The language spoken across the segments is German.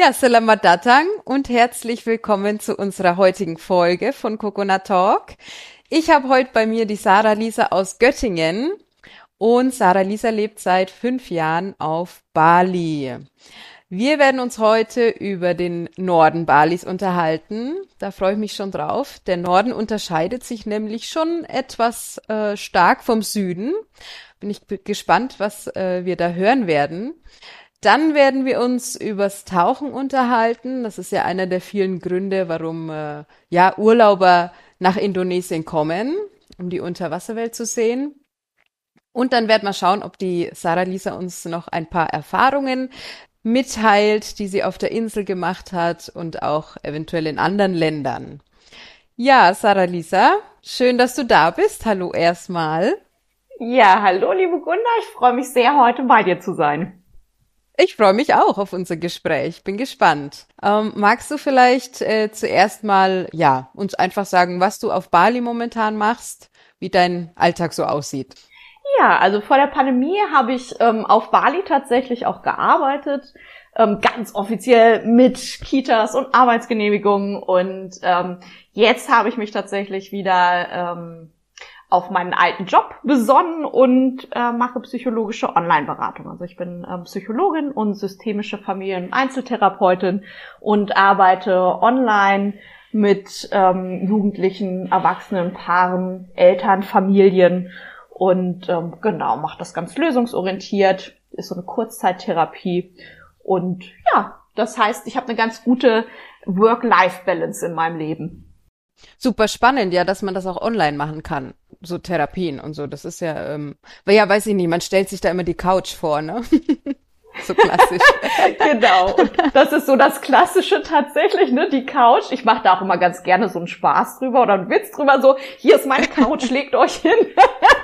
Ja, Selamat Datang und herzlich willkommen zu unserer heutigen Folge von Coconut Talk. Ich habe heute bei mir die Sarah Lisa aus Göttingen und Sarah Lisa lebt seit fünf Jahren auf Bali. Wir werden uns heute über den Norden Balis unterhalten. Da freue ich mich schon drauf. Der Norden unterscheidet sich nämlich schon etwas äh, stark vom Süden. Bin ich gespannt, was äh, wir da hören werden. Dann werden wir uns übers Tauchen unterhalten. Das ist ja einer der vielen Gründe, warum äh, ja Urlauber nach Indonesien kommen, um die Unterwasserwelt zu sehen. Und dann werden wir schauen, ob die Sarah Lisa uns noch ein paar Erfahrungen mitteilt, die sie auf der Insel gemacht hat und auch eventuell in anderen Ländern. Ja, Sarah Lisa, schön, dass du da bist. Hallo erstmal. Ja, hallo, liebe Gunda. Ich freue mich sehr, heute bei dir zu sein. Ich freue mich auch auf unser Gespräch. Bin gespannt. Ähm, magst du vielleicht äh, zuerst mal, ja, uns einfach sagen, was du auf Bali momentan machst, wie dein Alltag so aussieht? Ja, also vor der Pandemie habe ich ähm, auf Bali tatsächlich auch gearbeitet, ähm, ganz offiziell mit Kitas und Arbeitsgenehmigungen. Und ähm, jetzt habe ich mich tatsächlich wieder ähm, auf meinen alten Job besonnen und äh, mache psychologische Online-Beratung. Also ich bin ähm, Psychologin und systemische Familien-Einzeltherapeutin und arbeite online mit ähm, Jugendlichen, Erwachsenen, Paaren, Eltern, Familien und ähm, genau, mache das ganz lösungsorientiert, ist so eine Kurzzeittherapie und ja, das heißt, ich habe eine ganz gute Work-Life-Balance in meinem Leben. Super spannend, ja, dass man das auch online machen kann. So Therapien und so. Das ist ja, ähm, weil ja, weiß ich nicht, man stellt sich da immer die Couch vor, ne? so klassisch. genau. Und das ist so das Klassische tatsächlich, ne? Die Couch. Ich mache da auch immer ganz gerne so einen Spaß drüber oder einen Witz drüber, so, hier ist meine Couch, legt euch hin.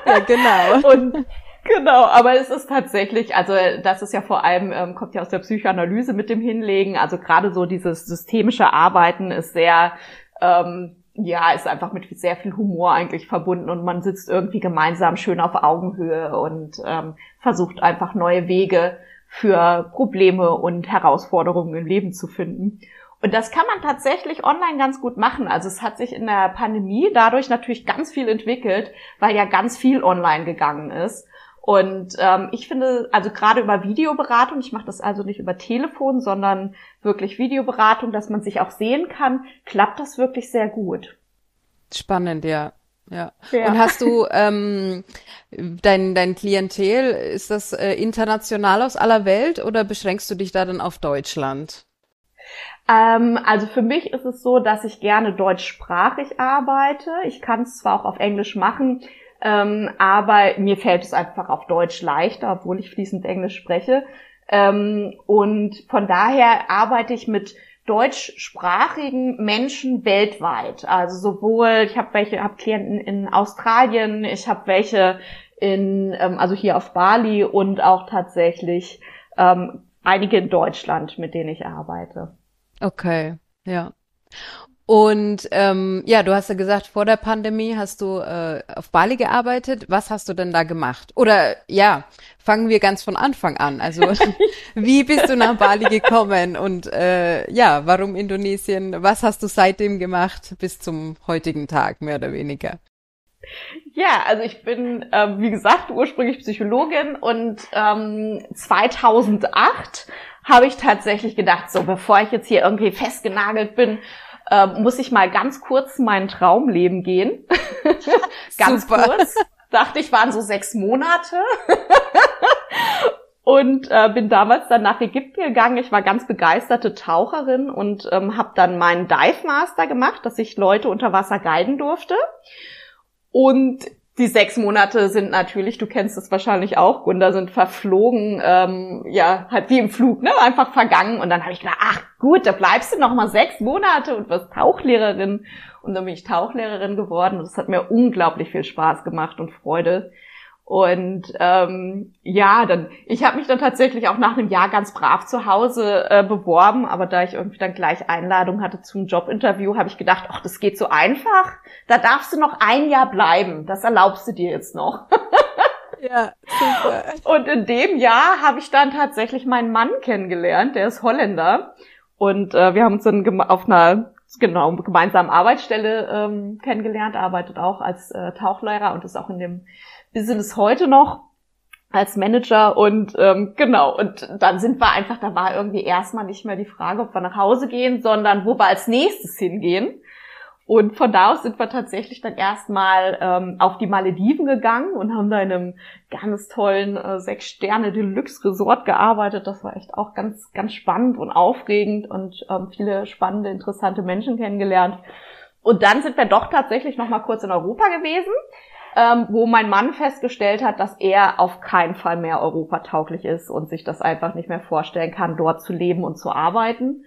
ja, genau. Und Genau, aber es ist tatsächlich, also das ist ja vor allem, ähm, kommt ja aus der Psychoanalyse mit dem Hinlegen, also gerade so dieses systemische Arbeiten ist sehr ähm, ja, ist einfach mit sehr viel Humor eigentlich verbunden und man sitzt irgendwie gemeinsam schön auf Augenhöhe und ähm, versucht einfach neue Wege für Probleme und Herausforderungen im Leben zu finden. Und das kann man tatsächlich online ganz gut machen. Also es hat sich in der Pandemie dadurch natürlich ganz viel entwickelt, weil ja ganz viel online gegangen ist. Und ähm, ich finde, also gerade über Videoberatung, ich mache das also nicht über Telefon, sondern wirklich Videoberatung, dass man sich auch sehen kann, klappt das wirklich sehr gut. Spannend, ja. Ja. ja. Und hast du ähm, dein, dein Klientel, ist das äh, international aus aller Welt oder beschränkst du dich da dann auf Deutschland? Ähm, also für mich ist es so, dass ich gerne deutschsprachig arbeite. Ich kann es zwar auch auf Englisch machen, ähm, aber mir fällt es einfach auf Deutsch leichter, obwohl ich fließend Englisch spreche. Ähm, und von daher arbeite ich mit deutschsprachigen Menschen weltweit. Also sowohl, ich habe welche, habe Klienten in Australien, ich habe welche in, ähm, also hier auf Bali und auch tatsächlich ähm, einige in Deutschland, mit denen ich arbeite. Okay, ja. Und ähm, ja, du hast ja gesagt, vor der Pandemie hast du äh, auf Bali gearbeitet. Was hast du denn da gemacht? Oder ja, fangen wir ganz von Anfang an. Also wie bist du nach Bali gekommen und äh, ja, warum Indonesien? Was hast du seitdem gemacht bis zum heutigen Tag, mehr oder weniger? Ja, also ich bin, ähm, wie gesagt, ursprünglich Psychologin und ähm, 2008 habe ich tatsächlich gedacht, so bevor ich jetzt hier irgendwie festgenagelt bin ähm, muss ich mal ganz kurz mein Traumleben gehen. ganz Super. kurz. Dachte ich, waren so sechs Monate. und äh, bin damals dann nach Ägypten gegangen. Ich war ganz begeisterte Taucherin und ähm, habe dann meinen Dive Master gemacht, dass ich Leute unter Wasser guiden durfte. Und die sechs Monate sind natürlich, du kennst es wahrscheinlich auch, Gunda, sind verflogen, ähm, ja, halt wie im Flug, ne, einfach vergangen. Und dann habe ich gedacht, ach gut, da bleibst du noch mal sechs Monate und wirst Tauchlehrerin. Und dann bin ich Tauchlehrerin geworden und es hat mir unglaublich viel Spaß gemacht und Freude. Und ähm, ja, dann ich habe mich dann tatsächlich auch nach einem Jahr ganz brav zu Hause äh, beworben, aber da ich irgendwie dann gleich Einladung hatte zum Jobinterview, habe ich gedacht, ach, das geht so einfach. Da darfst du noch ein Jahr bleiben. Das erlaubst du dir jetzt noch. ja, super. Und in dem Jahr habe ich dann tatsächlich meinen Mann kennengelernt, der ist Holländer. Und äh, wir haben uns dann auf einer genau gemeinsamen Arbeitsstelle ähm, kennengelernt, arbeitet auch als äh, Tauchlehrer und ist auch in dem Business heute noch als Manager und ähm, genau, und dann sind wir einfach, da war irgendwie erstmal nicht mehr die Frage, ob wir nach Hause gehen, sondern wo wir als nächstes hingehen. Und von da aus sind wir tatsächlich dann erstmal ähm, auf die Malediven gegangen und haben da in einem ganz tollen äh, Sechs-Sterne-Deluxe-Resort gearbeitet. Das war echt auch ganz, ganz spannend und aufregend und ähm, viele spannende, interessante Menschen kennengelernt. Und dann sind wir doch tatsächlich noch mal kurz in Europa gewesen ähm, wo mein Mann festgestellt hat, dass er auf keinen Fall mehr europatauglich ist und sich das einfach nicht mehr vorstellen kann, dort zu leben und zu arbeiten.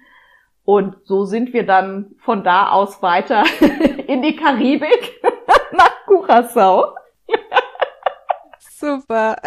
Und so sind wir dann von da aus weiter in die Karibik nach Curacao. Super.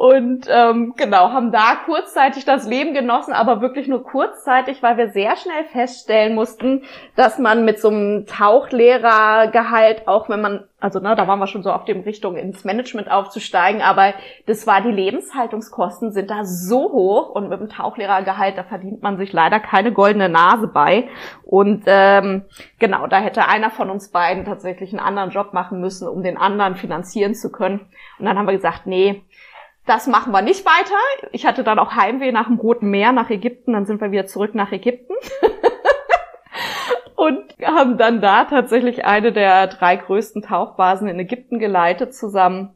Und ähm, genau, haben da kurzzeitig das Leben genossen, aber wirklich nur kurzzeitig, weil wir sehr schnell feststellen mussten, dass man mit so einem Tauchlehrergehalt, auch wenn man, also ne, da waren wir schon so auf dem Richtung ins Management aufzusteigen, aber das war die Lebenshaltungskosten sind da so hoch und mit dem Tauchlehrergehalt, da verdient man sich leider keine goldene Nase bei. Und ähm, genau, da hätte einer von uns beiden tatsächlich einen anderen Job machen müssen, um den anderen finanzieren zu können. Und dann haben wir gesagt, nee, das machen wir nicht weiter. Ich hatte dann auch Heimweh nach dem Roten Meer, nach Ägypten. Dann sind wir wieder zurück nach Ägypten. und haben dann da tatsächlich eine der drei größten Tauchbasen in Ägypten geleitet zusammen.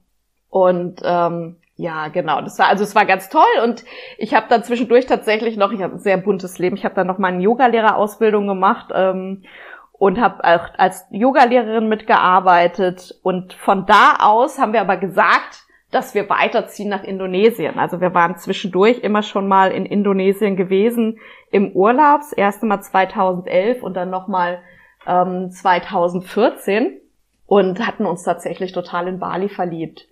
Und ähm, ja, genau. Das war also es war ganz toll und ich habe dann zwischendurch tatsächlich noch, ich habe ein sehr buntes Leben. Ich habe dann noch meine Yogalehrerausbildung gemacht ähm, und habe auch als Yogalehrerin mitgearbeitet. Und von da aus haben wir aber gesagt, dass wir weiterziehen nach Indonesien. Also wir waren zwischendurch immer schon mal in Indonesien gewesen im Urlaub, das erste Mal 2011 und dann nochmal ähm, 2014 und hatten uns tatsächlich total in Bali verliebt.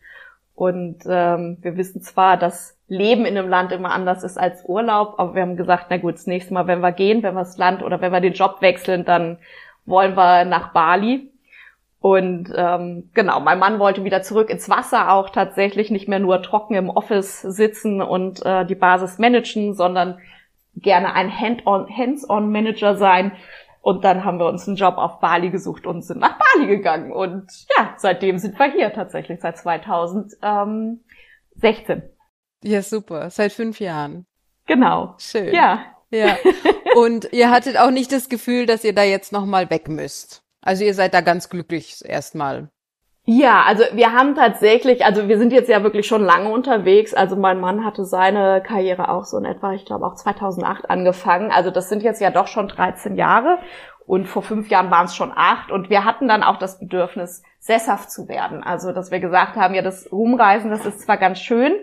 Und ähm, wir wissen zwar, dass Leben in einem Land immer anders ist als Urlaub, aber wir haben gesagt, na gut, das nächste Mal, wenn wir gehen, wenn wir das Land oder wenn wir den Job wechseln, dann wollen wir nach Bali. Und ähm, genau, mein Mann wollte wieder zurück ins Wasser, auch tatsächlich nicht mehr nur trocken im Office sitzen und äh, die Basis managen, sondern gerne ein Hands-on-Manager sein. Und dann haben wir uns einen Job auf Bali gesucht und sind nach Bali gegangen. Und ja, seitdem sind wir hier tatsächlich, seit 2016. Ja, super. Seit fünf Jahren. Genau. Schön. Ja. Ja. Und ihr hattet auch nicht das Gefühl, dass ihr da jetzt nochmal weg müsst. Also ihr seid da ganz glücklich erstmal. Ja, also wir haben tatsächlich, also wir sind jetzt ja wirklich schon lange unterwegs. Also mein Mann hatte seine Karriere auch so in etwa, ich glaube auch 2008 angefangen. Also das sind jetzt ja doch schon 13 Jahre und vor fünf Jahren waren es schon acht. Und wir hatten dann auch das Bedürfnis, sesshaft zu werden. Also dass wir gesagt haben, ja, das Rumreisen, das ist zwar ganz schön,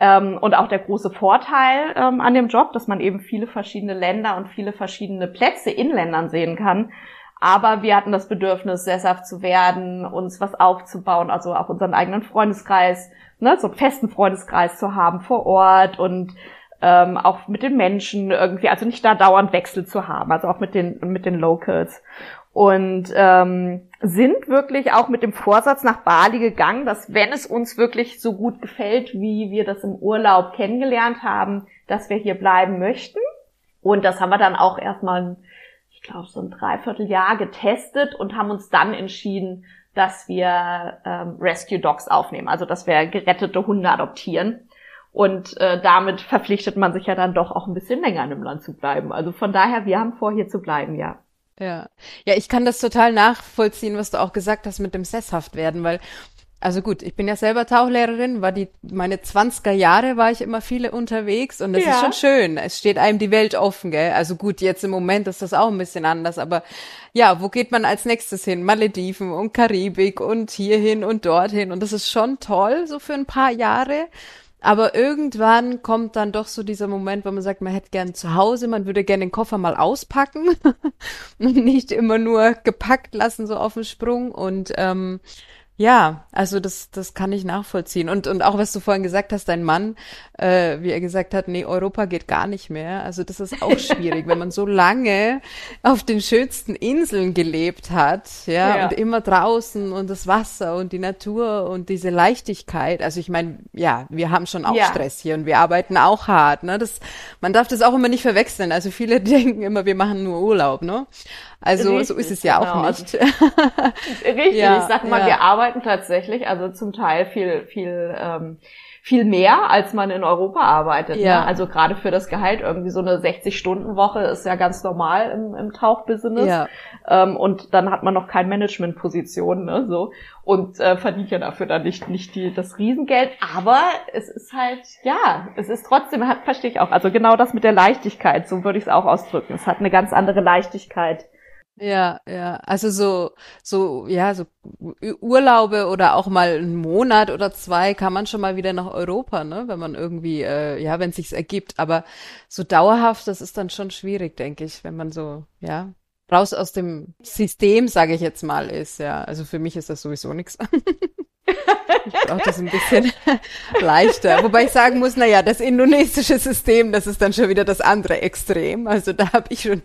ähm, und auch der große Vorteil ähm, an dem Job, dass man eben viele verschiedene Länder und viele verschiedene Plätze in Ländern sehen kann. Aber wir hatten das Bedürfnis, sesshaft zu werden, uns was aufzubauen, also auch unseren eigenen Freundeskreis, ne, so einen festen Freundeskreis zu haben vor Ort und ähm, auch mit den Menschen irgendwie, also nicht da dauernd Wechsel zu haben, also auch mit den mit den Locals und ähm, sind wirklich auch mit dem Vorsatz nach Bali gegangen, dass wenn es uns wirklich so gut gefällt, wie wir das im Urlaub kennengelernt haben, dass wir hier bleiben möchten. Und das haben wir dann auch erstmal ich glaube, so ein Dreivierteljahr getestet und haben uns dann entschieden, dass wir ähm, Rescue Dogs aufnehmen, also dass wir gerettete Hunde adoptieren. Und äh, damit verpflichtet man sich ja dann doch auch ein bisschen länger in dem Land zu bleiben. Also von daher, wir haben vor, hier zu bleiben, ja. Ja. Ja, ich kann das total nachvollziehen, was du auch gesagt hast mit dem Sesshaft werden, weil Also gut, ich bin ja selber Tauchlehrerin, war die, meine 20er Jahre war ich immer viele unterwegs und das ja. ist schon schön. Es steht einem die Welt offen, gell? Also gut, jetzt im Moment ist das auch ein bisschen anders, aber ja, wo geht man als nächstes hin? Malediven und Karibik und hierhin und dorthin und das ist schon toll, so für ein paar Jahre. Aber irgendwann kommt dann doch so dieser Moment, wo man sagt, man hätte gern zu Hause, man würde gerne den Koffer mal auspacken und nicht immer nur gepackt lassen, so auf den Sprung. Und ähm, ja, also das, das kann ich nachvollziehen. Und, und auch was du vorhin gesagt hast, dein Mann, äh, wie er gesagt hat, nee, Europa geht gar nicht mehr. Also das ist auch schwierig, wenn man so lange auf den schönsten Inseln gelebt hat, ja, ja, und immer draußen und das Wasser und die Natur und diese Leichtigkeit. Also ich meine, ja, wir haben schon auch ja. Stress hier und wir arbeiten auch hart, ne? Das, man darf das auch immer nicht verwechseln. Also viele denken immer, wir machen nur Urlaub, ne? Also Richtig, so ist es ja genau. auch nicht. Richtig, ja, ich sag mal, ja. wir arbeiten tatsächlich, also zum Teil viel, viel, ähm, viel mehr, als man in Europa arbeitet. Ne? Ja. Ne? Also gerade für das Gehalt irgendwie so eine 60-Stunden-Woche ist ja ganz normal im, im Tauchbusiness. Ja. Ähm, und dann hat man noch keine Managementposition, ne, so und äh, verdient ja dafür dann nicht nicht die das Riesengeld. Aber es ist halt ja, es ist trotzdem hat verstehe ich auch. Also genau das mit der Leichtigkeit, so würde ich es auch ausdrücken. Es hat eine ganz andere Leichtigkeit ja, ja. Also so, so, ja, so Urlaube oder auch mal einen Monat oder zwei kann man schon mal wieder nach Europa, ne? Wenn man irgendwie, äh, ja, wenn sich's ergibt. Aber so dauerhaft, das ist dann schon schwierig, denke ich, wenn man so, ja, raus aus dem System, sage ich jetzt mal, ist, ja. Also für mich ist das sowieso nichts. Ich brauche das ein bisschen leichter. Wobei ich sagen muss, na ja, das indonesische System, das ist dann schon wieder das andere Extrem. Also da habe ich schon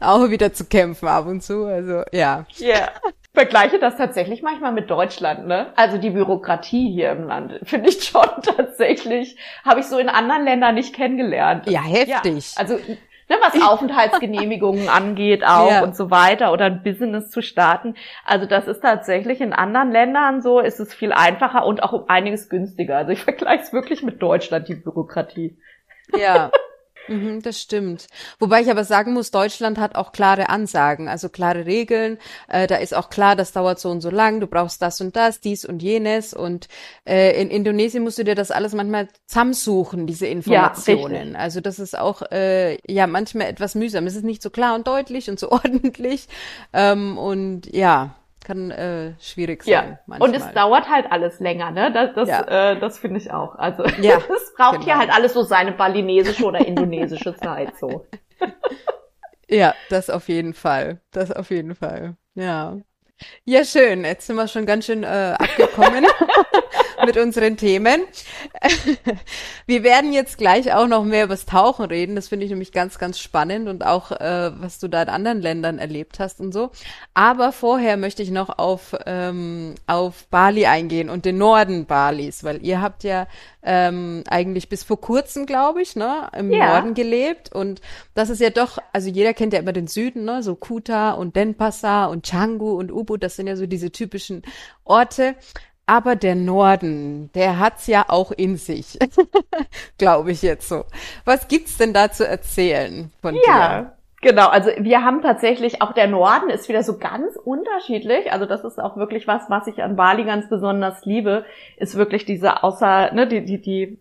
auch wieder zu kämpfen ab und zu. Also ja. Ja. Yeah. Vergleiche das tatsächlich manchmal mit Deutschland, ne? Also die Bürokratie hier im Land finde ich schon tatsächlich, habe ich so in anderen Ländern nicht kennengelernt. Ja, heftig. Ja, also ne, was Aufenthaltsgenehmigungen angeht auch ja. und so weiter oder ein Business zu starten. Also das ist tatsächlich in anderen Ländern so, ist es viel einfacher und auch um einiges günstiger. Also ich vergleiche es wirklich mit Deutschland, die Bürokratie. Ja, Mhm, das stimmt. Wobei ich aber sagen muss, Deutschland hat auch klare Ansagen, also klare Regeln. Äh, da ist auch klar, das dauert so und so lang, du brauchst das und das, dies und jenes. Und äh, in Indonesien musst du dir das alles manchmal zusammensuchen, diese Informationen. Ja, also das ist auch äh, ja manchmal etwas mühsam. Es ist nicht so klar und deutlich und so ordentlich. Ähm, und ja, kann äh, schwierig sein. Ja. Manchmal. Und es dauert halt alles länger, ne? Das, das, ja. äh, das finde ich auch. Also ja, es braucht genau. hier halt alles so seine balinesische oder indonesische Zeit so. Ja, das auf jeden Fall. Das auf jeden Fall. Ja. Ja, schön. Jetzt sind wir schon ganz schön äh, abgekommen mit unseren Themen. wir werden jetzt gleich auch noch mehr über das Tauchen reden. Das finde ich nämlich ganz, ganz spannend und auch, äh, was du da in anderen Ländern erlebt hast und so. Aber vorher möchte ich noch auf, ähm, auf Bali eingehen und den Norden Balis, weil ihr habt ja ähm, eigentlich bis vor kurzem, glaube ich, ne, im ja. Norden gelebt. Und das ist ja doch, also jeder kennt ja immer den Süden, ne, so Kuta und Denpasar und Canggu und Ubud, das sind ja so diese typischen Orte. Aber der Norden, der hat's ja auch in sich, glaube ich jetzt so. Was gibt's denn da zu erzählen von ja. dir? Genau, also wir haben tatsächlich, auch der Norden ist wieder so ganz unterschiedlich. Also das ist auch wirklich was, was ich an Bali ganz besonders liebe, ist wirklich diese außer, ne, die, die, die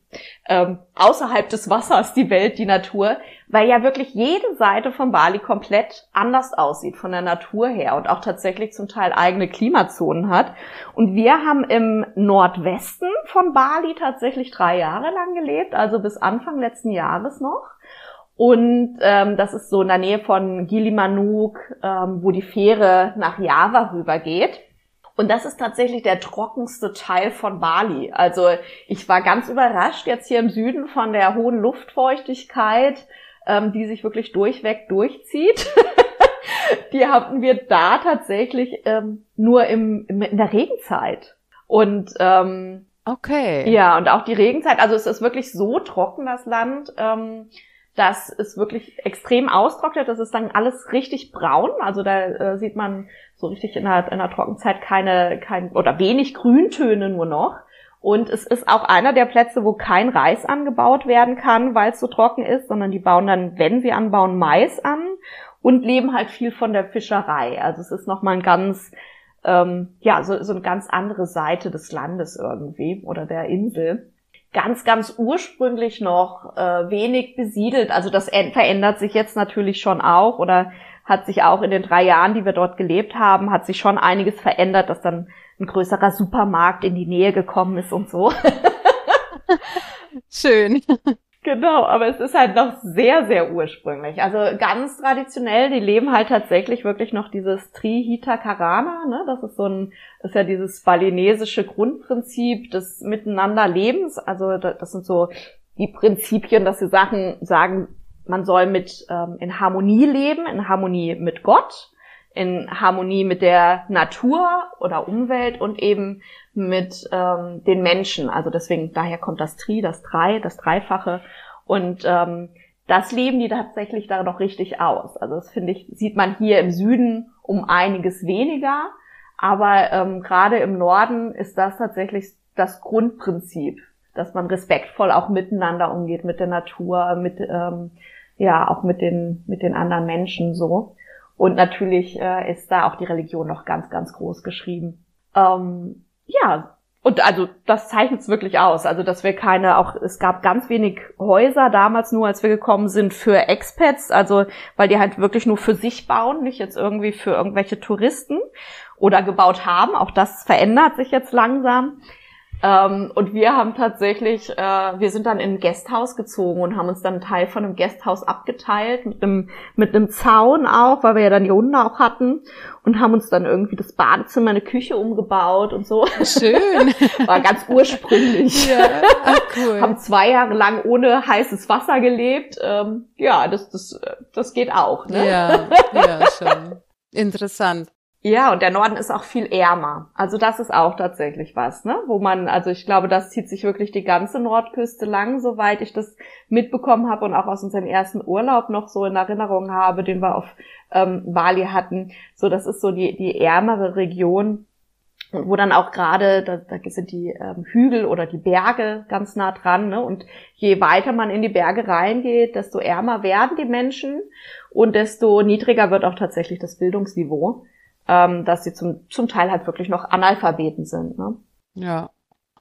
ähm, außerhalb des Wassers, die Welt, die Natur, weil ja wirklich jede Seite von Bali komplett anders aussieht von der Natur her und auch tatsächlich zum Teil eigene Klimazonen hat. Und wir haben im Nordwesten von Bali tatsächlich drei Jahre lang gelebt, also bis Anfang letzten Jahres noch. Und ähm, das ist so in der Nähe von Gilimanuk, ähm, wo die Fähre nach Java rübergeht. Und das ist tatsächlich der trockenste Teil von Bali. Also ich war ganz überrascht jetzt hier im Süden von der hohen Luftfeuchtigkeit, ähm, die sich wirklich durchweg durchzieht. die hatten wir da tatsächlich ähm, nur im, im, in der Regenzeit. Und ähm, okay. Ja, und auch die Regenzeit, also es ist wirklich so trocken, das Land. Ähm, dass es wirklich extrem austrocknet. Das ist dann alles richtig braun. Also da äh, sieht man so richtig in der, in der Trockenzeit keine, kein, oder wenig Grüntöne nur noch. Und es ist auch einer der Plätze, wo kein Reis angebaut werden kann, weil es so trocken ist, sondern die bauen dann, wenn sie anbauen, Mais an und leben halt viel von der Fischerei. Also es ist nochmal ein ganz ähm, ja, so, so eine ganz andere Seite des Landes irgendwie oder der Insel. Ganz, ganz ursprünglich noch äh, wenig besiedelt. Also das verändert sich jetzt natürlich schon auch oder hat sich auch in den drei Jahren, die wir dort gelebt haben, hat sich schon einiges verändert, dass dann ein größerer Supermarkt in die Nähe gekommen ist und so. Schön. Genau, aber es ist halt noch sehr, sehr ursprünglich. Also ganz traditionell, die leben halt tatsächlich wirklich noch dieses Trihita Karana, ne? Das ist so ein, ist ja dieses balinesische Grundprinzip des Miteinanderlebens. Also das sind so die Prinzipien, dass sie Sachen sagen, man soll mit ähm, in Harmonie leben, in Harmonie mit Gott, in Harmonie mit der Natur oder Umwelt und eben mit ähm, den Menschen. Also deswegen, daher kommt das Tri, das Drei, das Dreifache. Und ähm, das leben die tatsächlich da noch richtig aus. Also das finde ich, sieht man hier im Süden um einiges weniger. Aber ähm, gerade im Norden ist das tatsächlich das Grundprinzip, dass man respektvoll auch miteinander umgeht, mit der Natur, mit ähm, ja auch mit den mit den anderen Menschen so. Und natürlich äh, ist da auch die Religion noch ganz ganz groß geschrieben. Ähm, ja, und also das zeichnet es wirklich aus. Also dass wir keine, auch es gab ganz wenig Häuser damals nur, als wir gekommen sind, für Expats, also weil die halt wirklich nur für sich bauen, nicht jetzt irgendwie für irgendwelche Touristen oder gebaut haben. Auch das verändert sich jetzt langsam. Ähm, und wir haben tatsächlich, äh, wir sind dann in ein Gasthaus gezogen und haben uns dann einen Teil von einem Gasthaus abgeteilt, mit einem, mit einem Zaun auch, weil wir ja dann die Hunde auch hatten und haben uns dann irgendwie das Badezimmer, eine Küche umgebaut und so. Schön. War ganz ursprünglich. Ja, ach, cool. haben zwei Jahre lang ohne heißes Wasser gelebt. Ähm, ja, das, das, das geht auch. Ne? Ja, ja, schon. Interessant. Ja, und der Norden ist auch viel ärmer. Also das ist auch tatsächlich was, ne? Wo man, also ich glaube, das zieht sich wirklich die ganze Nordküste lang, soweit ich das mitbekommen habe und auch aus unserem ersten Urlaub noch so in Erinnerung habe, den wir auf ähm, Bali hatten. So, das ist so die, die ärmere Region, wo dann auch gerade, da, da sind die ähm, Hügel oder die Berge ganz nah dran. Ne? Und je weiter man in die Berge reingeht, desto ärmer werden die Menschen und desto niedriger wird auch tatsächlich das Bildungsniveau ähm, dass sie zum, zum Teil halt wirklich noch Analphabeten sind. Ne? Ja.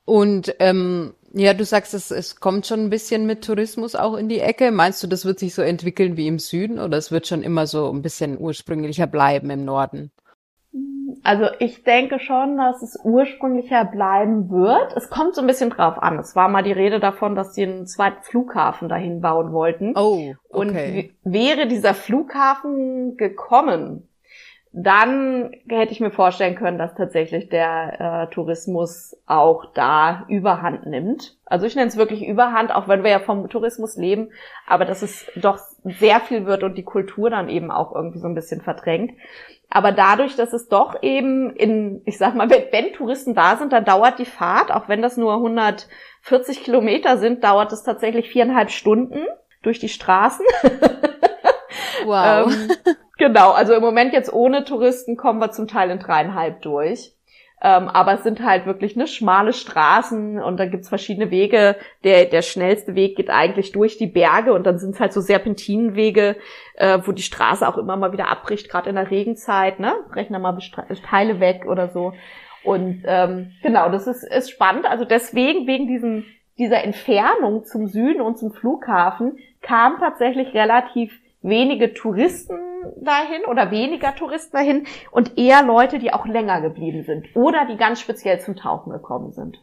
Und ähm, ja, du sagst, es, es kommt schon ein bisschen mit Tourismus auch in die Ecke. Meinst du, das wird sich so entwickeln wie im Süden oder es wird schon immer so ein bisschen ursprünglicher bleiben im Norden? Also ich denke schon, dass es ursprünglicher bleiben wird. Es kommt so ein bisschen drauf an. Es war mal die Rede davon, dass sie einen zweiten Flughafen dahin bauen wollten. Oh, okay. Und wäre dieser Flughafen gekommen, dann hätte ich mir vorstellen können, dass tatsächlich der äh, Tourismus auch da Überhand nimmt. Also ich nenne es wirklich Überhand, auch wenn wir ja vom Tourismus leben, aber dass es doch sehr viel wird und die Kultur dann eben auch irgendwie so ein bisschen verdrängt. Aber dadurch, dass es doch eben in, ich sag mal, wenn, wenn Touristen da sind, dann dauert die Fahrt, auch wenn das nur 140 Kilometer sind, dauert es tatsächlich viereinhalb Stunden durch die Straßen. Wow. ähm, Genau, also im Moment jetzt ohne Touristen kommen wir zum Teil in dreieinhalb durch. Ähm, aber es sind halt wirklich ne schmale Straßen und da gibt's verschiedene Wege. Der, der schnellste Weg geht eigentlich durch die Berge und dann sind es halt so Serpentinenwege, äh, wo die Straße auch immer mal wieder abbricht, gerade in der Regenzeit, ne? Brechen da mal Teile weg oder so. Und ähm, genau, das ist, ist spannend. Also deswegen, wegen diesem, dieser Entfernung zum Süden und zum Flughafen, kam tatsächlich relativ wenige Touristen dahin oder weniger Touristen dahin und eher Leute, die auch länger geblieben sind oder die ganz speziell zum Tauchen gekommen sind.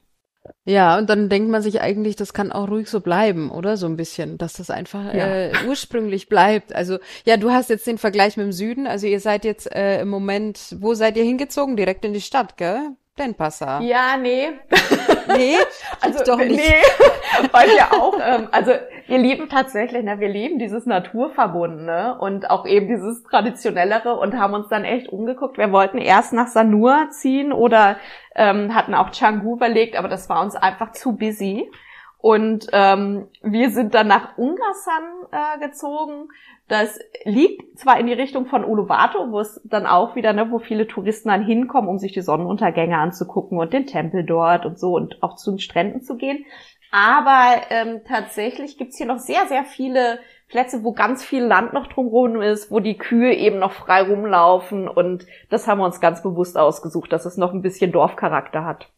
Ja, und dann denkt man sich eigentlich, das kann auch ruhig so bleiben, oder? So ein bisschen, dass das einfach ja. äh, ursprünglich bleibt. Also, ja, du hast jetzt den Vergleich mit dem Süden. Also ihr seid jetzt äh, im Moment, wo seid ihr hingezogen? Direkt in die Stadt, gell? Denpasar. Ja, nee. Nee, also doch nicht. Nee, weil wir auch, ähm, also wir lieben tatsächlich, ne, wir lieben dieses Naturverbundene und auch eben dieses Traditionellere und haben uns dann echt umgeguckt. Wir wollten erst nach Sanur ziehen oder ähm, hatten auch Canggu überlegt, aber das war uns einfach zu busy. Und ähm, wir sind dann nach Ungarsan äh, gezogen. Das liegt zwar in die Richtung von Uluwatu, wo es dann auch wieder, ne, wo viele Touristen dann hinkommen, um sich die Sonnenuntergänge anzugucken und den Tempel dort und so und auch zu den Stränden zu gehen. Aber ähm, tatsächlich gibt's hier noch sehr, sehr viele Plätze, wo ganz viel Land noch drumherum ist, wo die Kühe eben noch frei rumlaufen und das haben wir uns ganz bewusst ausgesucht, dass es noch ein bisschen Dorfcharakter hat.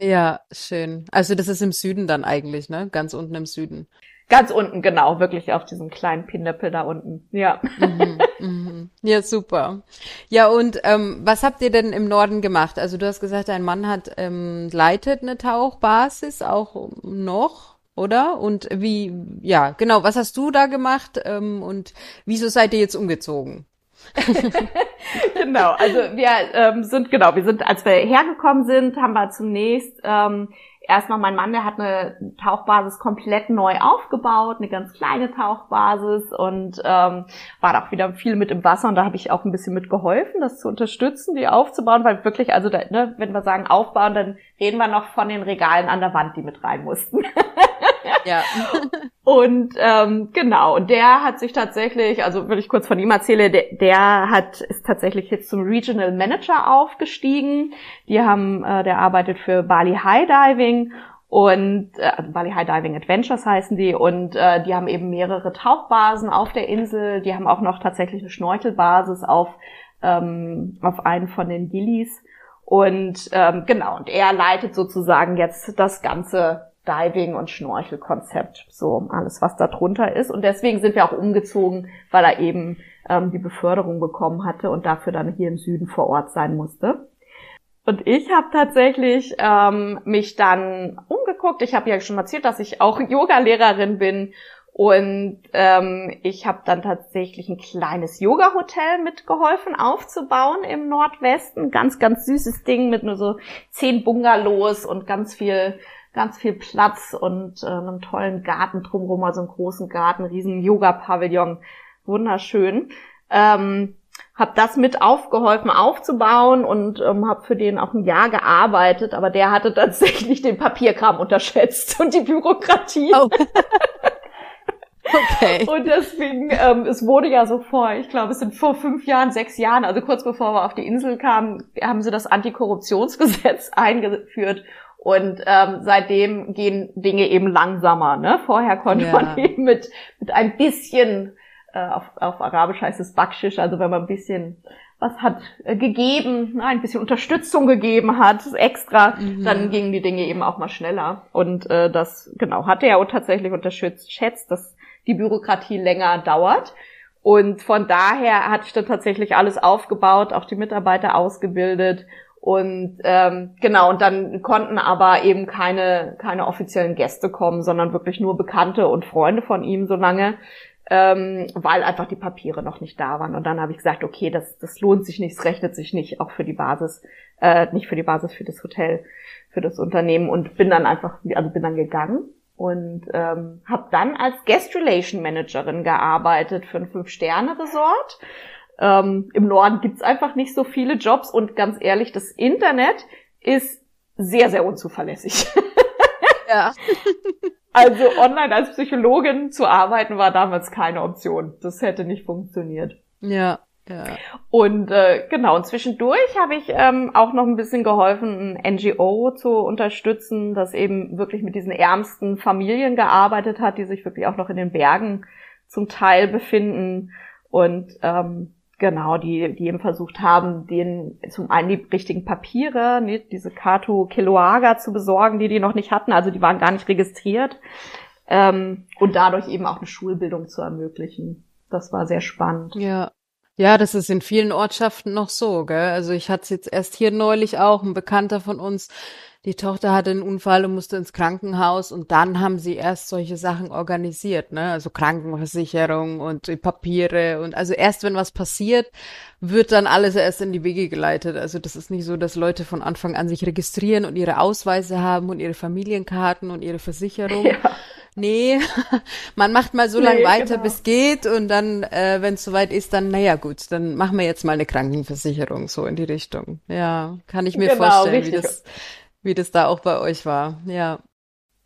Ja, schön. Also das ist im Süden dann eigentlich, ne? Ganz unten im Süden. Ganz unten, genau, wirklich auf diesem kleinen Pinneppel da unten. Ja. Mhm, mhm. Ja, super. Ja, und ähm, was habt ihr denn im Norden gemacht? Also du hast gesagt, dein Mann hat ähm, leitet eine Tauchbasis auch noch, oder? Und wie, ja, genau, was hast du da gemacht ähm, und wieso seid ihr jetzt umgezogen? genau, also wir ähm, sind, genau, wir sind, als wir hergekommen sind, haben wir zunächst ähm, erstmal mein Mann, der hat eine Tauchbasis komplett neu aufgebaut, eine ganz kleine Tauchbasis und ähm, war auch wieder viel mit im Wasser und da habe ich auch ein bisschen mit geholfen, das zu unterstützen, die aufzubauen, weil wirklich, also da, ne, wenn wir sagen aufbauen, dann reden wir noch von den Regalen an der Wand, die mit rein mussten. Ja. und ähm, genau, und der hat sich tatsächlich, also will ich kurz von ihm erzählen, der, der hat ist tatsächlich jetzt zum Regional Manager aufgestiegen. Die haben, äh, der arbeitet für Bali High Diving und äh, also Bali High Diving Adventures heißen die und äh, die haben eben mehrere Tauchbasen auf der Insel. Die haben auch noch tatsächlich eine Schnorchelbasis auf ähm, auf einen von den Gillies. Und ähm, genau, und er leitet sozusagen jetzt das ganze Diving- und Schnorchelkonzept, so alles, was da drunter ist. Und deswegen sind wir auch umgezogen, weil er eben ähm, die Beförderung bekommen hatte und dafür dann hier im Süden vor Ort sein musste. Und ich habe tatsächlich ähm, mich dann umgeguckt. Ich habe ja schon erzählt, dass ich auch Yoga-Lehrerin bin. Und ähm, ich habe dann tatsächlich ein kleines Yoga-Hotel mitgeholfen aufzubauen im Nordwesten. Ganz, ganz süßes Ding mit nur so zehn Bungalows und ganz viel ganz viel Platz und äh, einem tollen Garten drumherum, also einen großen Garten, riesen Yoga-Pavillon, wunderschön. Ähm, habe das mit aufgeholfen aufzubauen und ähm, habe für den auch ein Jahr gearbeitet, aber der hatte tatsächlich den Papierkram unterschätzt und die Bürokratie. Oh. Okay. Und deswegen, ähm, es wurde ja so vor, ich glaube, es sind vor fünf Jahren, sechs Jahren, also kurz bevor wir auf die Insel kamen, haben sie das Antikorruptionsgesetz eingeführt und ähm, seitdem gehen Dinge eben langsamer. Ne? Vorher konnte ja. man eben mit, mit ein bisschen, äh, auf, auf Arabisch heißt es Backschisch, also wenn man ein bisschen was hat äh, gegeben, ne, ein bisschen Unterstützung gegeben hat, extra, mhm. dann gingen die Dinge eben auch mal schneller. Und äh, das, genau, hat er auch tatsächlich unterstützt, schätzt, dass die Bürokratie länger dauert. Und von daher hatte ich dann tatsächlich alles aufgebaut, auch die Mitarbeiter ausgebildet und ähm, genau, und dann konnten aber eben keine, keine offiziellen Gäste kommen, sondern wirklich nur Bekannte und Freunde von ihm so lange, ähm, weil einfach die Papiere noch nicht da waren. Und dann habe ich gesagt, okay, das, das lohnt sich nicht, es rechnet sich nicht, auch für die Basis, äh, nicht für die Basis, für das Hotel, für das Unternehmen und bin dann einfach, also bin dann gegangen und ähm, habe dann als Guest Relation Managerin gearbeitet für ein Fünf-Sterne-Resort ähm, Im Norden gibt's einfach nicht so viele Jobs und ganz ehrlich, das Internet ist sehr, sehr unzuverlässig. Ja. also online als Psychologin zu arbeiten war damals keine Option. Das hätte nicht funktioniert. Ja. Ja. Und äh, genau, und zwischendurch habe ich ähm, auch noch ein bisschen geholfen, ein NGO zu unterstützen, das eben wirklich mit diesen ärmsten Familien gearbeitet hat, die sich wirklich auch noch in den Bergen zum Teil befinden. Und ähm, Genau, die, die eben versucht haben, den zum einen die richtigen Papiere, ne, diese Kato Kiloaga zu besorgen, die die noch nicht hatten, also die waren gar nicht registriert ähm, und dadurch eben auch eine Schulbildung zu ermöglichen. Das war sehr spannend. Ja, ja, das ist in vielen Ortschaften noch so, gell? Also ich hatte es jetzt erst hier neulich auch, ein Bekannter von uns, die Tochter hatte einen Unfall und musste ins Krankenhaus und dann haben sie erst solche Sachen organisiert, ne? Also Krankenversicherung und die Papiere und also erst wenn was passiert, wird dann alles erst in die Wege geleitet. Also das ist nicht so, dass Leute von Anfang an sich registrieren und ihre Ausweise haben und ihre Familienkarten und ihre Versicherung. Ja. Nee, man macht mal so nee, lange weiter, genau. bis geht und dann, äh, wenn es soweit ist, dann, naja gut, dann machen wir jetzt mal eine Krankenversicherung, so in die Richtung. Ja, kann ich mir genau, vorstellen, richtig. wie das wie das da auch bei euch war. Ja.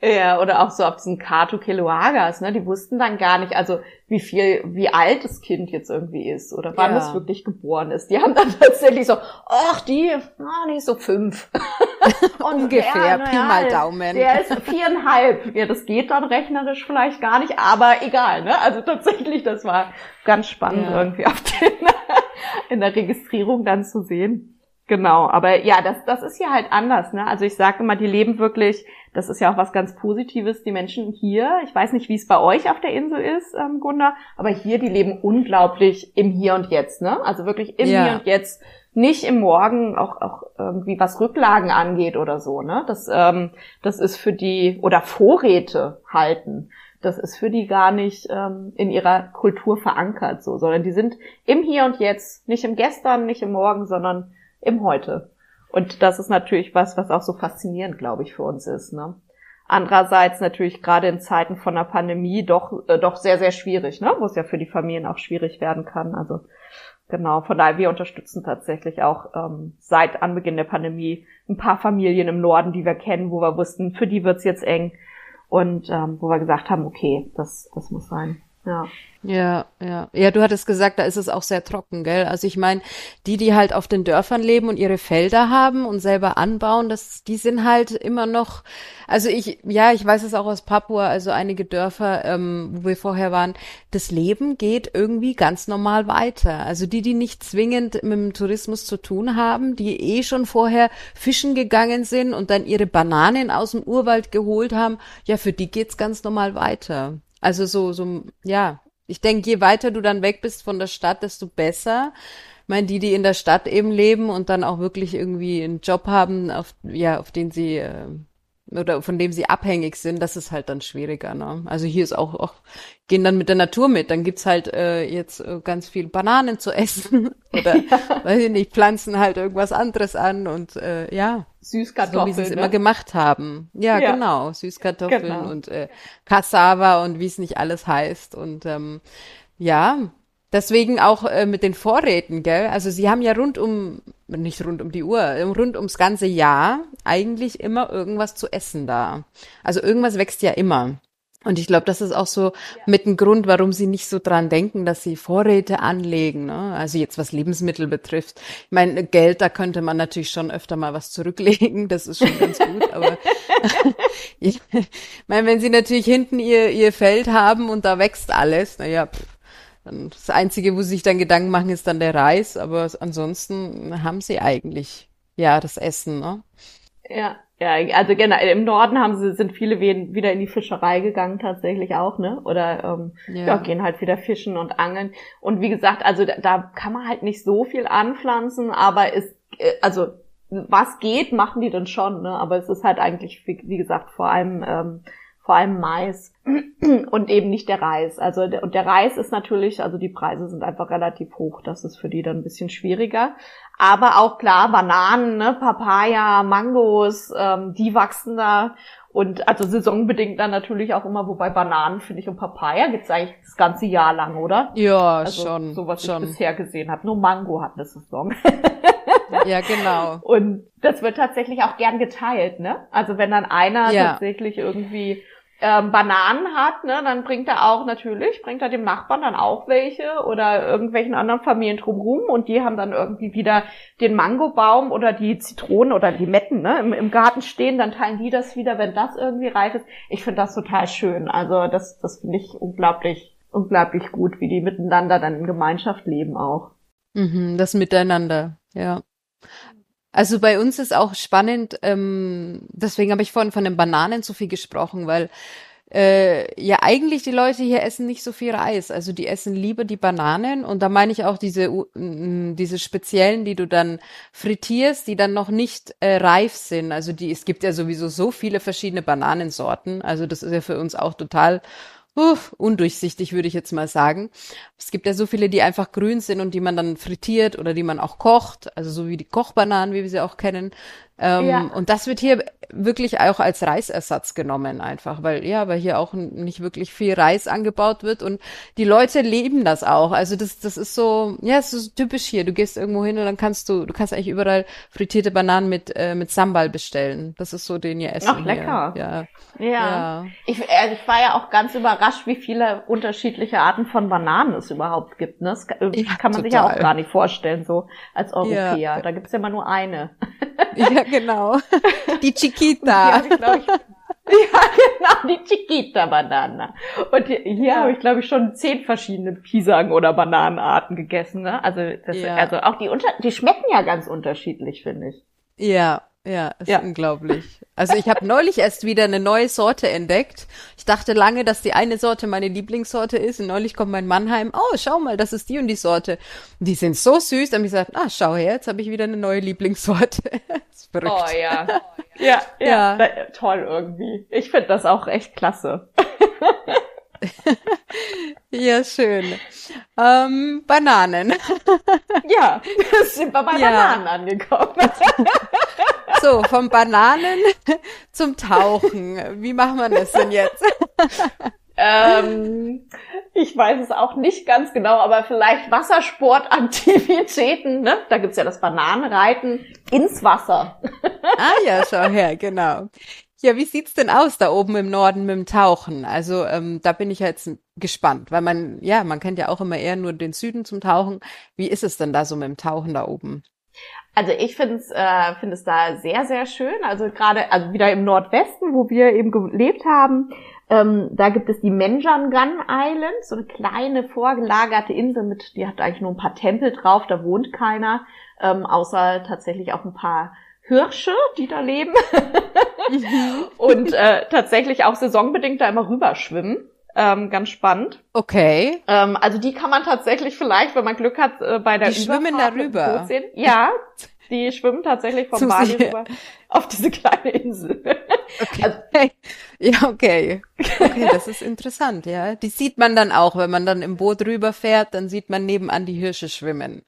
Ja, oder auch so auf diesen Kato Keloagas, ne? Die wussten dann gar nicht, also wie viel, wie alt das Kind jetzt irgendwie ist oder wann ja. es wirklich geboren ist. Die haben dann tatsächlich so, ach, die, ah, die ist so fünf. Ungefähr, der, Pi mal Daumen. Der ist viereinhalb. Ja, das geht dann rechnerisch vielleicht gar nicht, aber egal, ne? Also tatsächlich, das war ganz spannend ja. irgendwie auf den, in der Registrierung dann zu sehen. Genau, aber ja, das, das ist hier halt anders. Ne? Also ich sage immer, die leben wirklich, das ist ja auch was ganz Positives, die Menschen hier, ich weiß nicht, wie es bei euch auf der Insel ist, ähm, Gunda, aber hier, die leben unglaublich im Hier und Jetzt. Ne? Also wirklich im ja. Hier und Jetzt, nicht im Morgen, auch, auch irgendwie was Rücklagen angeht oder so. Ne? Das, ähm, das ist für die, oder Vorräte halten das ist für die gar nicht ähm, in ihrer Kultur verankert, so, sondern die sind im Hier und Jetzt, nicht im Gestern, nicht im Morgen, sondern im Heute. Und das ist natürlich was, was auch so faszinierend, glaube ich, für uns ist. Ne? Andererseits natürlich gerade in Zeiten von der Pandemie doch, äh, doch sehr, sehr schwierig, ne? wo es ja für die Familien auch schwierig werden kann. Also genau, von daher, wir unterstützen tatsächlich auch ähm, seit Anbeginn der Pandemie ein paar Familien im Norden, die wir kennen, wo wir wussten, für die wird's jetzt eng. Und ähm, wo wir gesagt haben, okay, das, das muss sein. Ja. Ja, ja. Ja, du hattest gesagt, da ist es auch sehr trocken, gell? Also ich meine, die, die halt auf den Dörfern leben und ihre Felder haben und selber anbauen, das, die sind halt immer noch, also ich, ja, ich weiß es auch aus Papua, also einige Dörfer, ähm, wo wir vorher waren, das Leben geht irgendwie ganz normal weiter. Also die, die nicht zwingend mit dem Tourismus zu tun haben, die eh schon vorher fischen gegangen sind und dann ihre Bananen aus dem Urwald geholt haben, ja, für die geht's ganz normal weiter. Also so, so, ja, ich denke, je weiter du dann weg bist von der Stadt, desto besser. Ich meine, die, die in der Stadt eben leben und dann auch wirklich irgendwie einen Job haben, auf, ja, auf den sie äh, oder von dem sie abhängig sind, das ist halt dann schwieriger. Ne? Also hier ist auch, auch gehen dann mit der Natur mit. Dann gibt's halt äh, jetzt äh, ganz viel Bananen zu essen oder ja. weiß ich nicht, pflanzen halt irgendwas anderes an und äh, ja. Süßkartoffeln. So wie sie es ne? immer gemacht haben. Ja, ja. genau. Süßkartoffeln genau. und äh, Cassava und wie es nicht alles heißt. Und ähm, ja, Deswegen auch äh, mit den Vorräten, gell? Also sie haben ja rund um, nicht rund um die Uhr, rund ums ganze Jahr eigentlich immer irgendwas zu essen da. Also irgendwas wächst ja immer. Und ich glaube, das ist auch so mit ein Grund, warum sie nicht so dran denken, dass sie Vorräte anlegen. Ne? Also jetzt was Lebensmittel betrifft. Ich meine, Geld, da könnte man natürlich schon öfter mal was zurücklegen. Das ist schon ganz gut. Aber ich meine, wenn sie natürlich hinten ihr, ihr Feld haben und da wächst alles, naja, pff, das Einzige, wo sie sich dann Gedanken machen, ist dann der Reis, aber ansonsten haben sie eigentlich ja das Essen, ne? Ja, ja, also genau, im Norden haben sie, sind viele wieder in die Fischerei gegangen tatsächlich auch, ne? Oder ähm, ja. ja gehen halt wieder fischen und angeln. Und wie gesagt, also da, da kann man halt nicht so viel anpflanzen, aber es, äh, also was geht, machen die dann schon, ne? Aber es ist halt eigentlich, wie, wie gesagt, vor allem ähm, vor allem Mais und eben nicht der Reis. Also und der Reis ist natürlich, also die Preise sind einfach relativ hoch, das ist für die dann ein bisschen schwieriger. Aber auch klar, Bananen, ne, Papaya, Mangos, ähm, die wachsen da und also saisonbedingt dann natürlich auch immer, wobei Bananen finde ich und Papaya gibt's eigentlich das ganze Jahr lang, oder? Ja, also, schon. So was schon. ich bisher gesehen habe. Nur Mango hat eine Saison. ja, genau. Und das wird tatsächlich auch gern geteilt, ne? Also wenn dann einer ja. tatsächlich irgendwie ähm, Bananen hat, ne, dann bringt er auch natürlich, bringt er dem Nachbarn dann auch welche oder irgendwelchen anderen Familien drumherum und die haben dann irgendwie wieder den Mangobaum oder die Zitronen oder Limetten ne, im, im Garten stehen, dann teilen die das wieder, wenn das irgendwie reif ist. Ich finde das total schön. Also das, das finde ich unglaublich, unglaublich gut, wie die miteinander dann in Gemeinschaft leben auch. Mhm, das Miteinander, ja. Also bei uns ist auch spannend, ähm, deswegen habe ich vorhin von den Bananen so viel gesprochen, weil äh, ja eigentlich die Leute hier essen nicht so viel Reis. Also die essen lieber die Bananen und da meine ich auch diese diese speziellen, die du dann frittierst, die dann noch nicht äh, reif sind. Also die es gibt ja sowieso so viele verschiedene Bananensorten. Also das ist ja für uns auch total uff, undurchsichtig, würde ich jetzt mal sagen. Es gibt ja so viele, die einfach grün sind und die man dann frittiert oder die man auch kocht, also so wie die Kochbananen, wie wir sie auch kennen. Ähm, Ja. Und das wird hier wirklich auch als Reisersatz genommen einfach, weil ja, weil hier auch nicht wirklich viel Reis angebaut wird und die Leute leben das auch. Also das, das ist so, ja, es ist typisch hier. Du gehst irgendwo hin und dann kannst du, du kannst eigentlich überall frittierte Bananen mit äh, mit Sambal bestellen. Das ist so den ihr Essen Ach, lecker. hier. Ja. Ja. Ja. Ich, also ich war ja auch ganz überrascht, wie viele unterschiedliche Arten von Bananen es überhaupt gibt. Ne? Das kann, Ja, kann man sich ja auch total. gar nicht vorstellen, so als Europäer. Ja. Da gibt's ja immer nur eine. Ja, genau. Die Die Chiquita. habe ich, ich, ja, genau, die Chiquita-Banane. Und hier, hier Ja. habe ich, glaube ich, schon zehn verschiedene Pisang- oder Bananenarten gegessen. Ne? Also, das, Ja. also auch die, unter die schmecken ja ganz unterschiedlich, finde ich. Ja, ja, ist Ja. unglaublich. Also ich habe neulich erst wieder eine neue Sorte entdeckt. Ich dachte lange, dass die eine Sorte meine Lieblingssorte ist. Und neulich kommt mein Mann heim. Oh, schau mal, das ist die und die Sorte. Und die sind so süß. Dann habe ich gesagt, ah, schau her, jetzt habe ich wieder eine neue Lieblingssorte. das ist verrückt. Oh ja. Ja, ja. Ja. Toll irgendwie. Ich finde das auch echt klasse. Ja, schön. Ähm, Bananen. Ja, sind wir bei Ja. Bananen angekommen. So, vom Bananen zum Tauchen. Wie machen wir das denn jetzt? ähm, ich weiß es auch nicht ganz genau, aber vielleicht Wassersportaktivitäten, ne? Da gibt's ja das Bananenreiten ins Wasser. Ah ja, schau her, genau. Ja, wie sieht's denn aus da oben im Norden mit dem Tauchen? Also ähm, da bin ich jetzt gespannt, weil man, ja, man kennt ja auch immer eher nur den Süden zum Tauchen. Wie ist es denn da so mit dem Tauchen da oben? Also ich finde es äh, finde es da sehr, sehr schön. Also gerade, also wieder im Nordwesten, wo wir eben gelebt haben, ähm, da gibt es die Menjangan Island, so eine kleine vorgelagerte Insel mit, die hat eigentlich nur ein paar Tempel drauf, da wohnt keiner, ähm, außer tatsächlich auch ein paar Hirsche, die da leben und äh, tatsächlich auch saisonbedingt da immer rüberschwimmen. Ähm, ganz spannend. Okay. Ähm, also die kann man tatsächlich vielleicht, wenn man Glück hat, äh, bei der Die schwimmen Überfahrt dem darüber? Ja, die schwimmen tatsächlich vom Bali rüber auf diese kleine Insel. Okay. Also- ja, okay. Okay, das ist interessant, ja. Die sieht man dann auch, wenn man dann im Boot rüberfährt, dann sieht man nebenan die Hirsche schwimmen.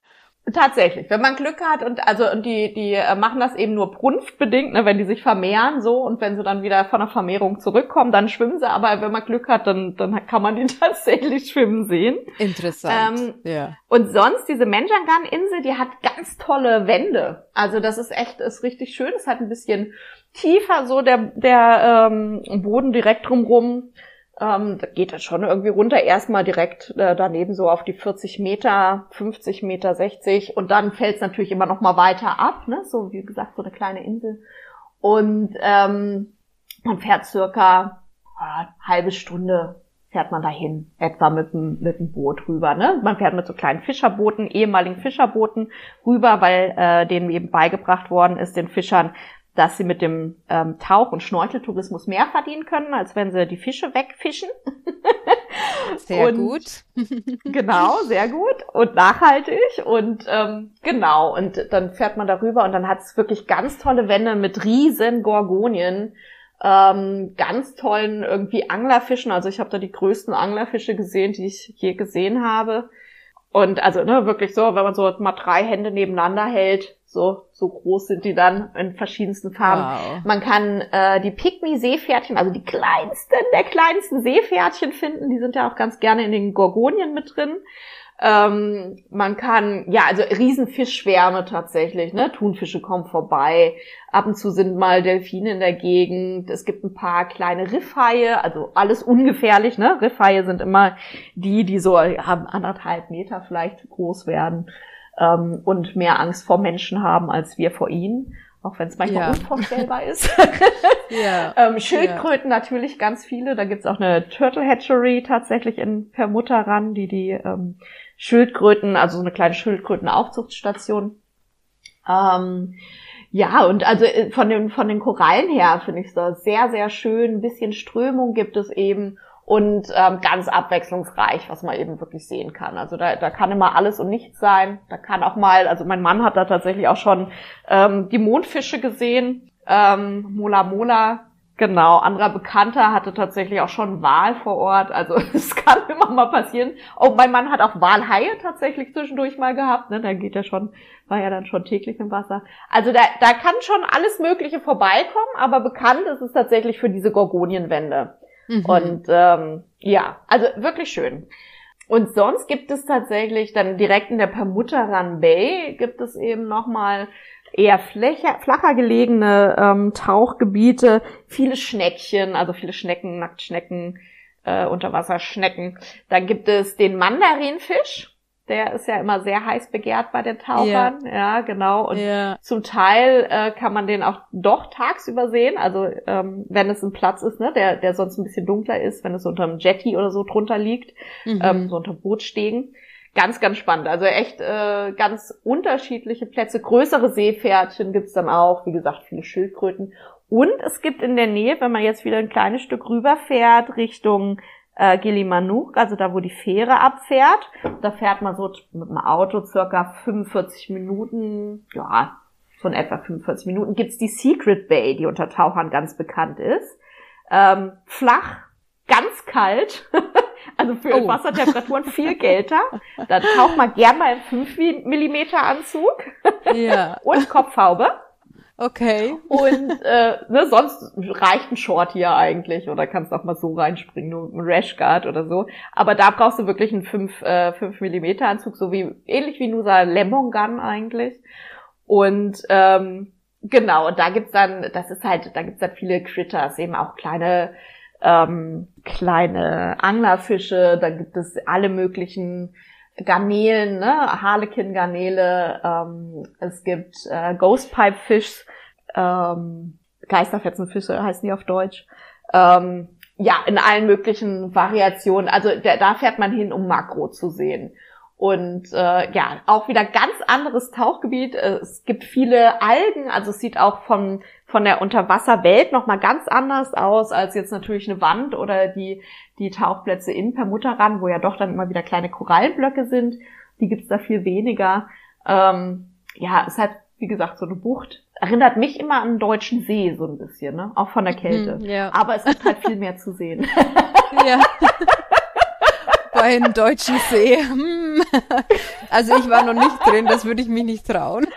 Tatsächlich, wenn man Glück hat und also und die die äh, machen das eben nur brunftbedingt, ne, wenn die sich vermehren so und wenn sie dann wieder von der Vermehrung zurückkommen, dann schwimmen sie. Aber wenn man Glück hat, dann dann kann man die tatsächlich schwimmen sehen. Interessant. Ähm, ja. Und sonst diese Menjangan-Insel, die hat ganz tolle Wände. Also das ist echt, ist richtig schön. Es hat ein bisschen tiefer so der, der ähm, Boden direkt drumrum. Ähm, da geht das schon irgendwie runter. Erstmal direkt äh, daneben so auf die 40 Meter, 50 Meter, 60. Und dann fällt es natürlich immer noch mal weiter ab. Ne? So wie gesagt, so eine kleine Insel. Und ähm, man fährt circa äh, halbe Stunde fährt man dahin, etwa mit dem, mit dem Boot rüber. Ne? Man fährt mit so kleinen Fischerbooten, ehemaligen Fischerbooten rüber, weil äh, denen eben beigebracht worden ist, den Fischern, dass sie mit dem ähm, Tauch- und Schnorcheltourismus mehr verdienen können, als wenn sie die Fische wegfischen. Sehr und- gut. Genau, sehr gut und nachhaltig und ähm, genau und dann fährt man darüber und dann hat es wirklich ganz tolle Wände mit riesen Gorgonien, ähm, ganz tollen irgendwie Anglerfischen. Also ich habe da die größten Anglerfische gesehen, die ich je gesehen habe. Und also ne, wirklich so, wenn man so mal drei Hände nebeneinander hält, so so groß sind die dann in verschiedensten Farben. Wow. Man kann äh, die Pygmy-Seepferdchen, also die kleinsten der kleinsten Seepferdchen finden. Die sind ja auch ganz gerne in den Gorgonien mit drin. Ähm, man kann, ja, also Riesenfischschwärme tatsächlich, ne? Thunfische kommen vorbei. Ab und zu sind mal Delfine in der Gegend. Es gibt ein paar kleine Riffhaie, also alles ungefährlich, ne? Riffhaie sind immer die, die so haben anderthalb Meter vielleicht groß werden ähm, und mehr Angst vor Menschen haben als wir vor ihnen, auch wenn es manchmal Ja. unvorstellbar ist. Ja. ähm, Schildkröten natürlich ganz viele. Da gibt's auch eine Turtle Hatchery tatsächlich in Permutteran, die die ähm, Schildkröten, also so eine kleine Schildkrötenaufzuchtstation. Ähm, ja, und also äh, von den, von den Korallen her finde ich das sehr, sehr schön. Ein bisschen Strömung gibt es eben und ähm, ganz abwechslungsreich, was man eben wirklich sehen kann. Also da, da kann immer alles und nichts sein. Da kann auch mal, also mein Mann hat da tatsächlich auch schon ähm, die Mondfische gesehen, ähm, Mola Mola, Genau, anderer Bekannter hatte tatsächlich auch schon Wal vor Ort. Also es kann immer mal passieren. Oh, mein Mann hat auch Walhaie tatsächlich zwischendurch mal gehabt. Ne? Da geht er schon, war ja dann schon täglich im Wasser. Also da, da kann schon alles Mögliche vorbeikommen, aber bekannt ist es tatsächlich für diese Gorgonienwände. Mhm. Und ähm, ja, also wirklich schön. Und sonst gibt es tatsächlich dann direkt in der Permutteran Bay gibt es eben nochmal eher flächer, flacher gelegene ähm, Tauchgebiete, viele Schneckchen, also viele Schnecken, Nacktschnecken, äh, Unterwasserschnecken. Dann gibt es den Mandarinfisch, der ist ja immer sehr heiß begehrt bei den Tauchern. Ja, ja genau. Und ja. zum Teil äh, kann man den auch doch tagsüber sehen. Also ähm, wenn es ein Platz ist, ne, der, der sonst ein bisschen dunkler ist, wenn es unter einem Jetty oder so drunter liegt, mhm. ähm, so unter Bootstegen ganz, ganz spannend. Also echt äh, ganz unterschiedliche Plätze. Größere Seepferdchen gibt's dann auch, wie gesagt, viele Schildkröten. Und es gibt in der Nähe, wenn man jetzt wieder ein kleines Stück rüberfährt, Richtung äh, Gilimanuk, also da, wo die Fähre abfährt, da fährt man so mit dem Auto circa 45 Minuten, ja, so in etwa 45 Minuten, gibt's die Secret Bay, die unter Tauchern ganz bekannt ist. Ähm, flach, ganz kalt. Also für oh. Wassertemperaturen viel kälter. Dann taucht man gern mal einen 5 mm Anzug. Ja. Und Kopfhaube. Okay. Und äh, ne, sonst reicht ein Short hier eigentlich. Oder kannst auch mal so reinspringen, nur ein Rashguard oder so. Aber da brauchst du wirklich einen 5, äh, 5 mm Anzug, so wie ähnlich wie Nusa Lemon Gun eigentlich. Und ähm, genau, da gibt's dann, das ist halt, da gibt's dann viele Critters, eben auch kleine ähm, kleine Anglerfische, da gibt es alle möglichen Garnelen, ne? Harlequin-Garnele, ähm, es gibt äh, Ghostpipe-Fish, ähm, Geisterfetzenfische heißen die auf Deutsch. Ähm, ja, in allen möglichen Variationen. Also da, da fährt man hin, um Makro zu sehen. Und äh, ja, auch wieder ganz anderes Tauchgebiet. Es gibt viele Algen, also es sieht auch von, von der Unterwasserwelt nochmal ganz anders aus als jetzt natürlich eine Wand oder die, die Tauchplätze in Permutteran, wo ja doch dann immer wieder kleine Korallenblöcke sind. Die gibt's da viel weniger. Ähm, ja, es hat, wie gesagt, so eine Bucht. Erinnert mich immer an den deutschen See so ein bisschen, ne? Auch von der Kälte. Mhm, ja. Aber es gibt halt viel mehr zu sehen. Ja. bei einem deutschen See. Hm. Also ich war noch nicht drin, das würde ich mich nicht trauen,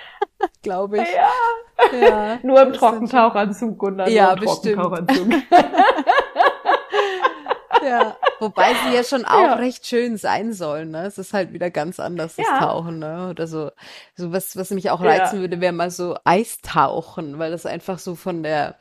glaube ich. Ja. ja. Nur im Trockentauchanzug, Gunnar. Ja, bestimmt. ja, wobei sie ja schon auch ja. recht schön sein sollen, ne? Es ist halt wieder ganz anders, das ja. Tauchen, ne? Oder so, so was, was mich auch reizen würde, wäre mal so Eistauchen, weil das einfach so von der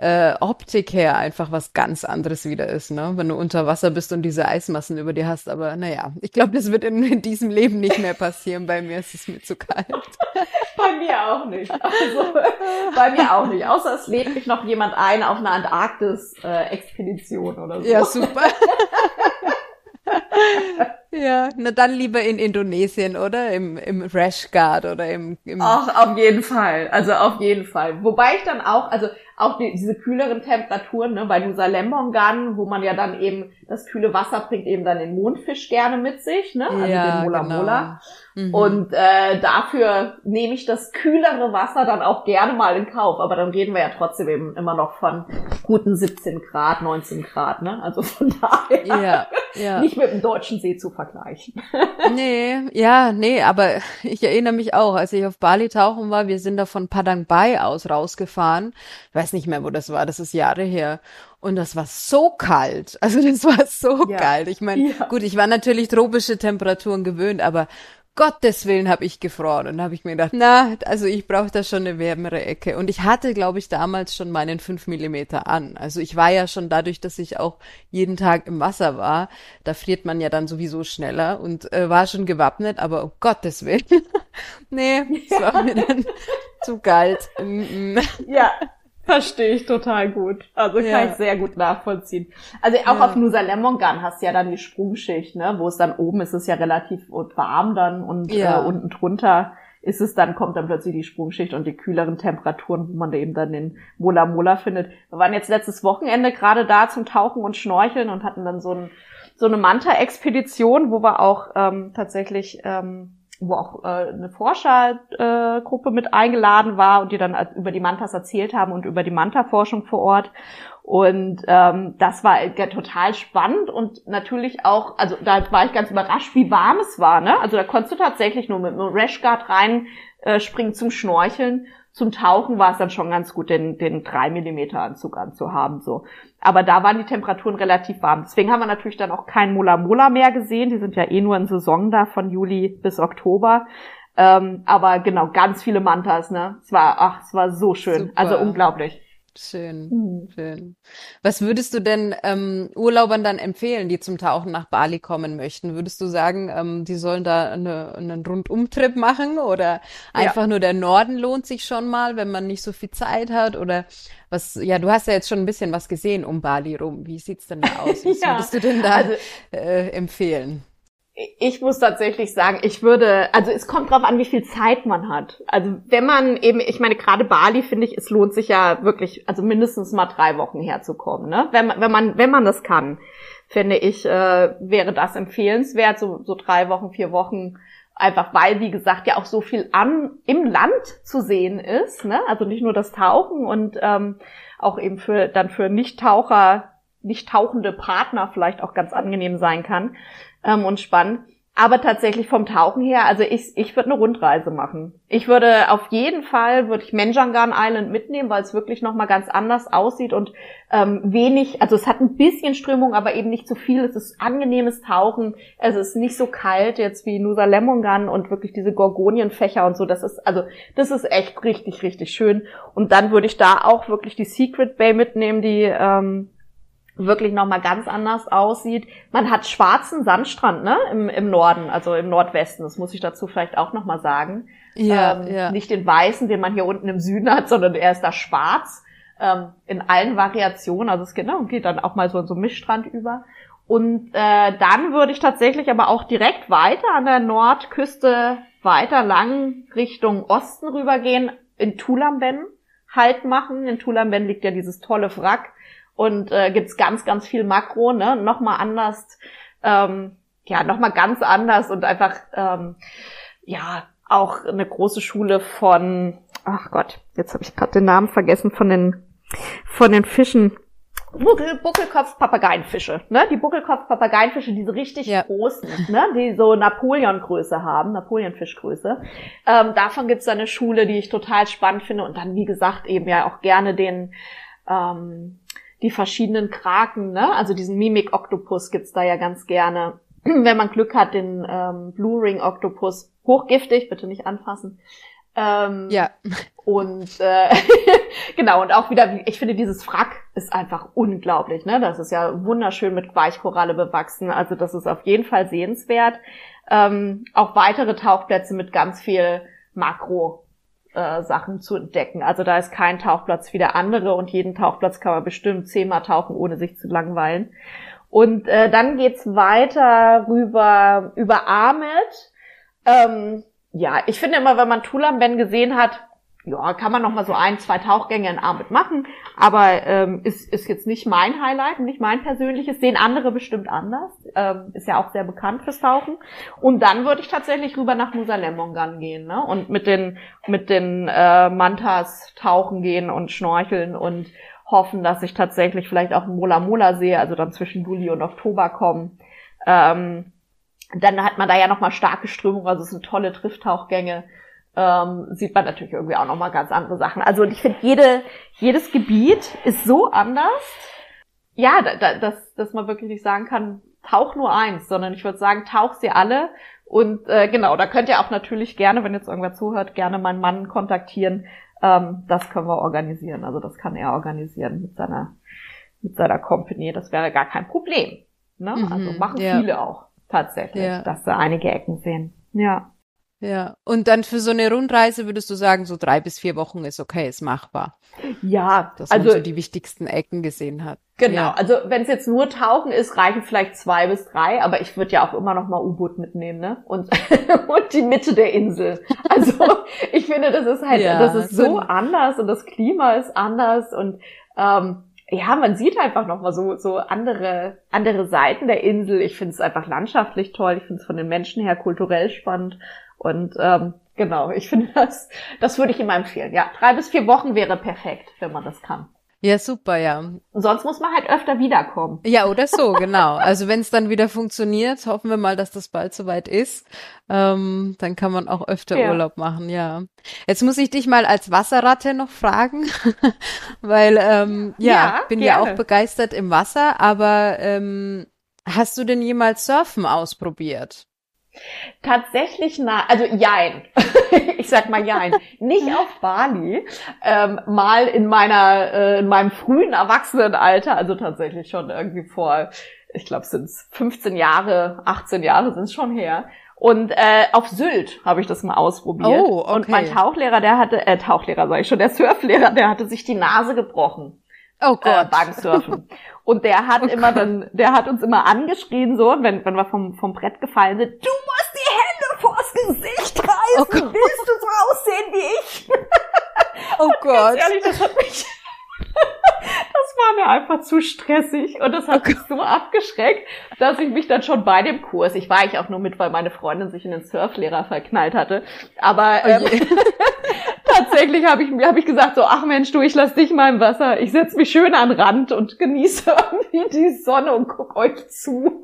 äh, Optik her einfach was ganz anderes wieder ist, ne? Wenn du unter Wasser bist und diese Eismassen über dir hast. Aber naja, ich glaube, das wird in, in, diesem Leben nicht mehr passieren. Bei mir ist es mir zu kalt. bei mir auch nicht. Also, bei mir auch nicht. Außer es lädt mich noch jemand ein auf eine Antarktis-Expedition äh, oder so. Ja, super. Ja, na dann lieber in Indonesien, oder? Im, im Rash Guard oder im, im Ach, auf jeden Fall. Also auf jeden Fall. Wobei ich dann auch, also auch die, diese kühleren Temperaturen, ne, bei Nusa Lembongan, wo man ja dann eben, das kühle Wasser bringt eben dann den Mondfisch gerne mit sich, ne? Also ja, den Mola genau. Mola. Mhm. Und äh, dafür nehme ich das kühlere Wasser dann auch gerne mal in Kauf. Aber dann reden wir ja trotzdem eben immer noch von guten 17 Grad, 19 Grad, ne? Also von daher ja, ja. nicht mit dem deutschen See zu vergleichen. nee, ja, nee, aber ich erinnere mich auch, als ich auf Bali tauchen war, wir sind da von Padang Bai aus rausgefahren. Ich weiß nicht mehr, wo das war, das ist Jahre her. Und das war so kalt. Also das war so ja. kalt. Ich meine, ja. gut, ich war natürlich tropische Temperaturen gewöhnt, aber Gottes Willen habe ich gefroren. Und da habe ich mir gedacht, na, also ich brauche da schon eine wärmere Ecke. Und ich hatte, glaube ich, damals schon meinen fünf Millimeter an. Also ich war ja schon dadurch, dass ich auch jeden Tag im Wasser war, da friert man ja dann sowieso schneller und äh, war schon gewappnet, aber um Gottes Willen. nee, es war mir dann zu kalt. Mm -mm. Ja, Verstehe ich total gut. Also ja. kann ich sehr gut nachvollziehen. Also auch ja. auf Nusa Lemon Gun hast du ja dann die Sprungschicht, ne, wo es dann oben ist es ja relativ warm dann und ja. äh, unten drunter ist es dann, kommt dann plötzlich die Sprungschicht und die kühleren Temperaturen, wo man da eben dann den Mola Mola findet. Wir waren jetzt letztes Wochenende gerade da zum Tauchen und Schnorcheln und hatten dann so, ein, so eine Manta-Expedition, wo wir auch ähm, tatsächlich ähm, wo auch äh, eine Forschergruppe äh, mit eingeladen war und die dann über die Mantas erzählt haben und über die Manta-Forschung vor Ort. Und ähm, das war total spannend und natürlich auch, also da war ich ganz überrascht, wie warm es war. Ne? Also da konntest du tatsächlich nur mit einem Rashguard rein äh, springen zum Schnorcheln. Zum Tauchen war es dann schon ganz gut, den, den 3 mm Anzug anzuhaben. So. Aber da waren die Temperaturen relativ warm. Deswegen haben wir natürlich dann auch kein Mola Mola mehr gesehen. Die sind ja eh nur in Saison da von Juli bis Oktober. Ähm, aber genau, ganz viele Mantas, ne? Es war, ach, es war so schön. Super. Also unglaublich. Schön, mhm. schön. Was würdest du denn ähm, Urlaubern dann empfehlen, die zum Tauchen nach Bali kommen möchten? Würdest du sagen, ähm, die sollen da eine, einen Rundumtrip machen oder einfach ja. nur der Norden lohnt sich schon mal, wenn man nicht so viel Zeit hat? Oder was, ja, du hast ja jetzt schon ein bisschen was gesehen um Bali rum. Wie sieht's denn da aus? Was ja. würdest du denn da also, äh, empfehlen? Ich muss tatsächlich sagen, ich würde, also es kommt drauf an, wie viel Zeit man hat. Also wenn man eben, ich meine, gerade Bali finde ich, es lohnt sich ja wirklich, also mindestens mal drei Wochen herzukommen, ne? Wenn man, wenn man, wenn man das kann, finde ich, äh, wäre das empfehlenswert, so, so drei Wochen, vier Wochen, einfach weil, wie gesagt, ja auch so viel an im Land zu sehen ist, ne? Also nicht nur das Tauchen und ähm, auch eben für dann für Nichttaucher, nicht tauchende Partner vielleicht auch ganz angenehm sein kann ähm, und spannend. Aber tatsächlich vom Tauchen her, also ich, ich würde eine Rundreise machen. Ich würde auf jeden Fall, würde ich Menjangan Island mitnehmen, weil es wirklich nochmal ganz anders aussieht und ähm, wenig, also es hat ein bisschen Strömung, aber eben nicht zu so viel. Es ist angenehmes Tauchen, es ist nicht so kalt jetzt wie Nusa Lemongan und wirklich diese Gorgonienfächer und so. Das ist, also das ist echt richtig, richtig schön. Und dann würde ich da auch wirklich die Secret Bay mitnehmen, die ähm, wirklich nochmal ganz anders aussieht. Man hat schwarzen Sandstrand ne? Im, im Norden, also im Nordwesten. Das muss ich dazu vielleicht auch nochmal sagen. Ja, ähm, ja. Nicht den weißen, den man hier unten im Süden hat, sondern er ist da schwarz. Ähm, in allen Variationen. Also es geht, ne, geht dann auch mal so in so einen Mischstrand über. Und äh, dann würde ich tatsächlich aber auch direkt weiter an der Nordküste weiter lang Richtung Osten rübergehen, in Tulamben Halt machen. In Tulamben liegt ja dieses tolle Wrack und äh, gibt's ganz, ganz viel Makro, ne? Nochmal anders, ähm, ja, nochmal ganz anders und einfach, ähm, ja, auch eine große Schule von, ach Gott, jetzt habe ich gerade den Namen vergessen von den von den Fischen. Buckel, Buckelkopf-Papageienfische, ne? Die Buckelkopf-Papageienfische, diese richtig ja. großen, ne? Die so Napoleon-Größe haben, Napoleon-Fischgröße. Ähm, davon gibt's da eine Schule, die ich total spannend finde und dann, wie gesagt, eben ja auch gerne den ähm, die verschiedenen Kraken, ne? Also diesen Mimik-Oktopus gibt's da ja ganz gerne. Wenn man Glück hat, den ähm, Blue Ring Oktopus, hochgiftig, bitte nicht anfassen. Ähm, ja. Und äh, genau, und auch wieder, ich finde, dieses Wrack ist einfach unglaublich, ne? Das ist ja wunderschön mit Weichkoralle bewachsen. Also das ist auf jeden Fall sehenswert. Ähm, auch weitere Tauchplätze mit ganz viel Makro äh, Sachen zu entdecken. Also da ist kein Tauchplatz wie der andere und jeden Tauchplatz kann man bestimmt zehnmal tauchen, ohne sich zu langweilen. Und äh, dann geht's weiter rüber über Ahmed. Ähm, ja, ich finde immer, wenn man Tulamben gesehen hat, ja, kann man noch mal so ein, zwei Tauchgänge in Arbeit machen, aber ähm, ist, ist jetzt nicht mein Highlight, nicht mein persönliches, sehen andere bestimmt anders, ähm, ist ja auch sehr bekannt fürs Tauchen. Und dann würde ich tatsächlich rüber nach Nusa Lemongan gehen ne? und mit den, mit den äh, Mantas tauchen gehen und schnorcheln und hoffen, dass ich tatsächlich vielleicht auch Mola Mola sehe, also dann zwischen Juli und Oktober kommen. Ähm, dann hat man da ja noch mal starke Strömungen, also es sind tolle Trifftauchgänge ähm, sieht man natürlich irgendwie auch nochmal ganz andere Sachen. Also ich finde, jede, jedes Gebiet ist so anders, ja, da, da, dass, dass man wirklich nicht sagen kann, tauch nur eins, sondern ich würde sagen, tauch sie alle. Und äh, genau, da könnt ihr auch natürlich gerne, wenn jetzt irgendwer zuhört, gerne meinen Mann kontaktieren. Ähm, das können wir organisieren. Also das kann er organisieren mit seiner, mit seiner Company. Das wäre gar kein Problem. Ne? Mhm, also machen ja. viele auch tatsächlich, ja. dass sie einige Ecken sehen. Ja. Ja, und dann für so eine Rundreise würdest du sagen, so drei bis vier Wochen ist okay, ist machbar. Ja, dass also man so die wichtigsten Ecken gesehen hat. Genau, ja. also wenn es jetzt nur Tauchen ist, reichen vielleicht zwei bis drei, aber ich würde ja auch immer noch mal U-Boot mitnehmen, ne? Und, und die Mitte der Insel. Also ich finde, das ist halt, ja, das ist so, anders und das Klima ist anders und ähm, ja, man sieht einfach noch mal so, so andere, andere Seiten der Insel. Ich finde es einfach landschaftlich toll. Ich finde es von den Menschen her kulturell spannend. Und ähm, genau, ich finde das, das würde ich immer empfehlen. Ja, drei bis vier Wochen wäre perfekt, wenn man das kann. Ja, super, ja. Sonst muss man halt öfter wiederkommen. Ja, oder so, genau. Also wenn es dann wieder funktioniert, hoffen wir mal, dass das bald soweit ist. Ähm, dann kann man auch öfter ja. Urlaub machen, ja. Jetzt muss ich dich mal als Wasserratte noch fragen, weil ähm, ja, ja bin gerne. ja auch begeistert im Wasser, aber ähm, hast du denn jemals Surfen ausprobiert? Tatsächlich na, also jein. ich sag mal jein. Nicht auf Bali. Ähm, mal in meiner, äh, in meinem frühen Erwachsenenalter, also tatsächlich schon irgendwie vor, ich glaube, sind es 15 Jahre, 18 Jahre sind es schon her. Und äh, auf Sylt habe ich das mal ausprobiert. Oh, okay. Und mein Tauchlehrer, der hatte, äh, Tauchlehrer sage ich schon, der Surflehrer, der hatte sich die Nase gebrochen. Oh Gott. Äh, beim Surfen. Und der hat oh immer dann, der hat uns immer angeschrien, so, wenn, wenn wir vom, vom Brett gefallen sind, du musst die Hände vors Gesicht reißen, oh willst du so aussehen wie ich? Oh Gott. Ganz ehrlich, das hat mich, das war mir einfach zu stressig und das hat mich so abgeschreckt, dass ich mich dann schon bei dem Kurs, ich war ich auch nur mit, weil meine Freundin sich in den Surflehrer verknallt hatte, aber oh ähm, tatsächlich habe ich, hab ich gesagt so, ach Mensch, du, ich lass dich mal im Wasser, ich setz mich schön an Rand und genieße irgendwie die Sonne und guck euch zu.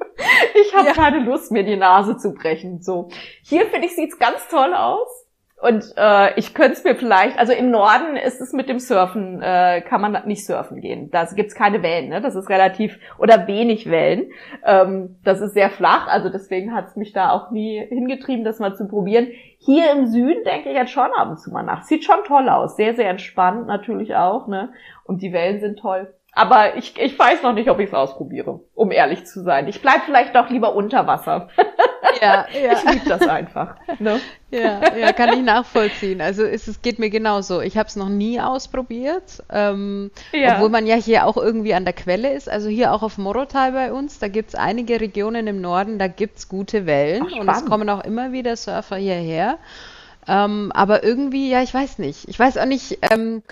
Ich habe ja. keine Lust, mir die Nase zu brechen. So, hier finde ich sieht's ganz toll aus. Und äh, ich könnte es mir vielleicht, also im Norden ist es mit dem Surfen, äh, kann man nicht surfen gehen. Da gibt's keine Wellen, ne? Das ist relativ oder wenig Wellen. Ähm, das ist sehr flach, also deswegen hat es mich da auch nie hingetrieben, das mal zu probieren. Hier im Süden denke ich jetzt schon ab und zu mal nach. Sieht schon toll aus, sehr, sehr entspannt natürlich auch, ne? Und die Wellen sind toll. Aber ich, ich weiß noch nicht, ob ich es ausprobiere, um ehrlich zu sein. Ich bleib vielleicht doch lieber unter Wasser. Ja, ja. Ich liebe das einfach. Ne? Ja, ja, kann ich nachvollziehen. Also es, es geht mir genauso. Ich habe es noch nie ausprobiert, ähm, ja. obwohl man ja hier auch irgendwie an der Quelle ist. Also hier auch auf Morotai bei uns, da gibt es einige Regionen im Norden, da gibt es gute Wellen Ach, und es kommen auch immer wieder Surfer hierher. Ähm, aber irgendwie, ja, ich weiß nicht. Ich weiß auch nicht, ähm,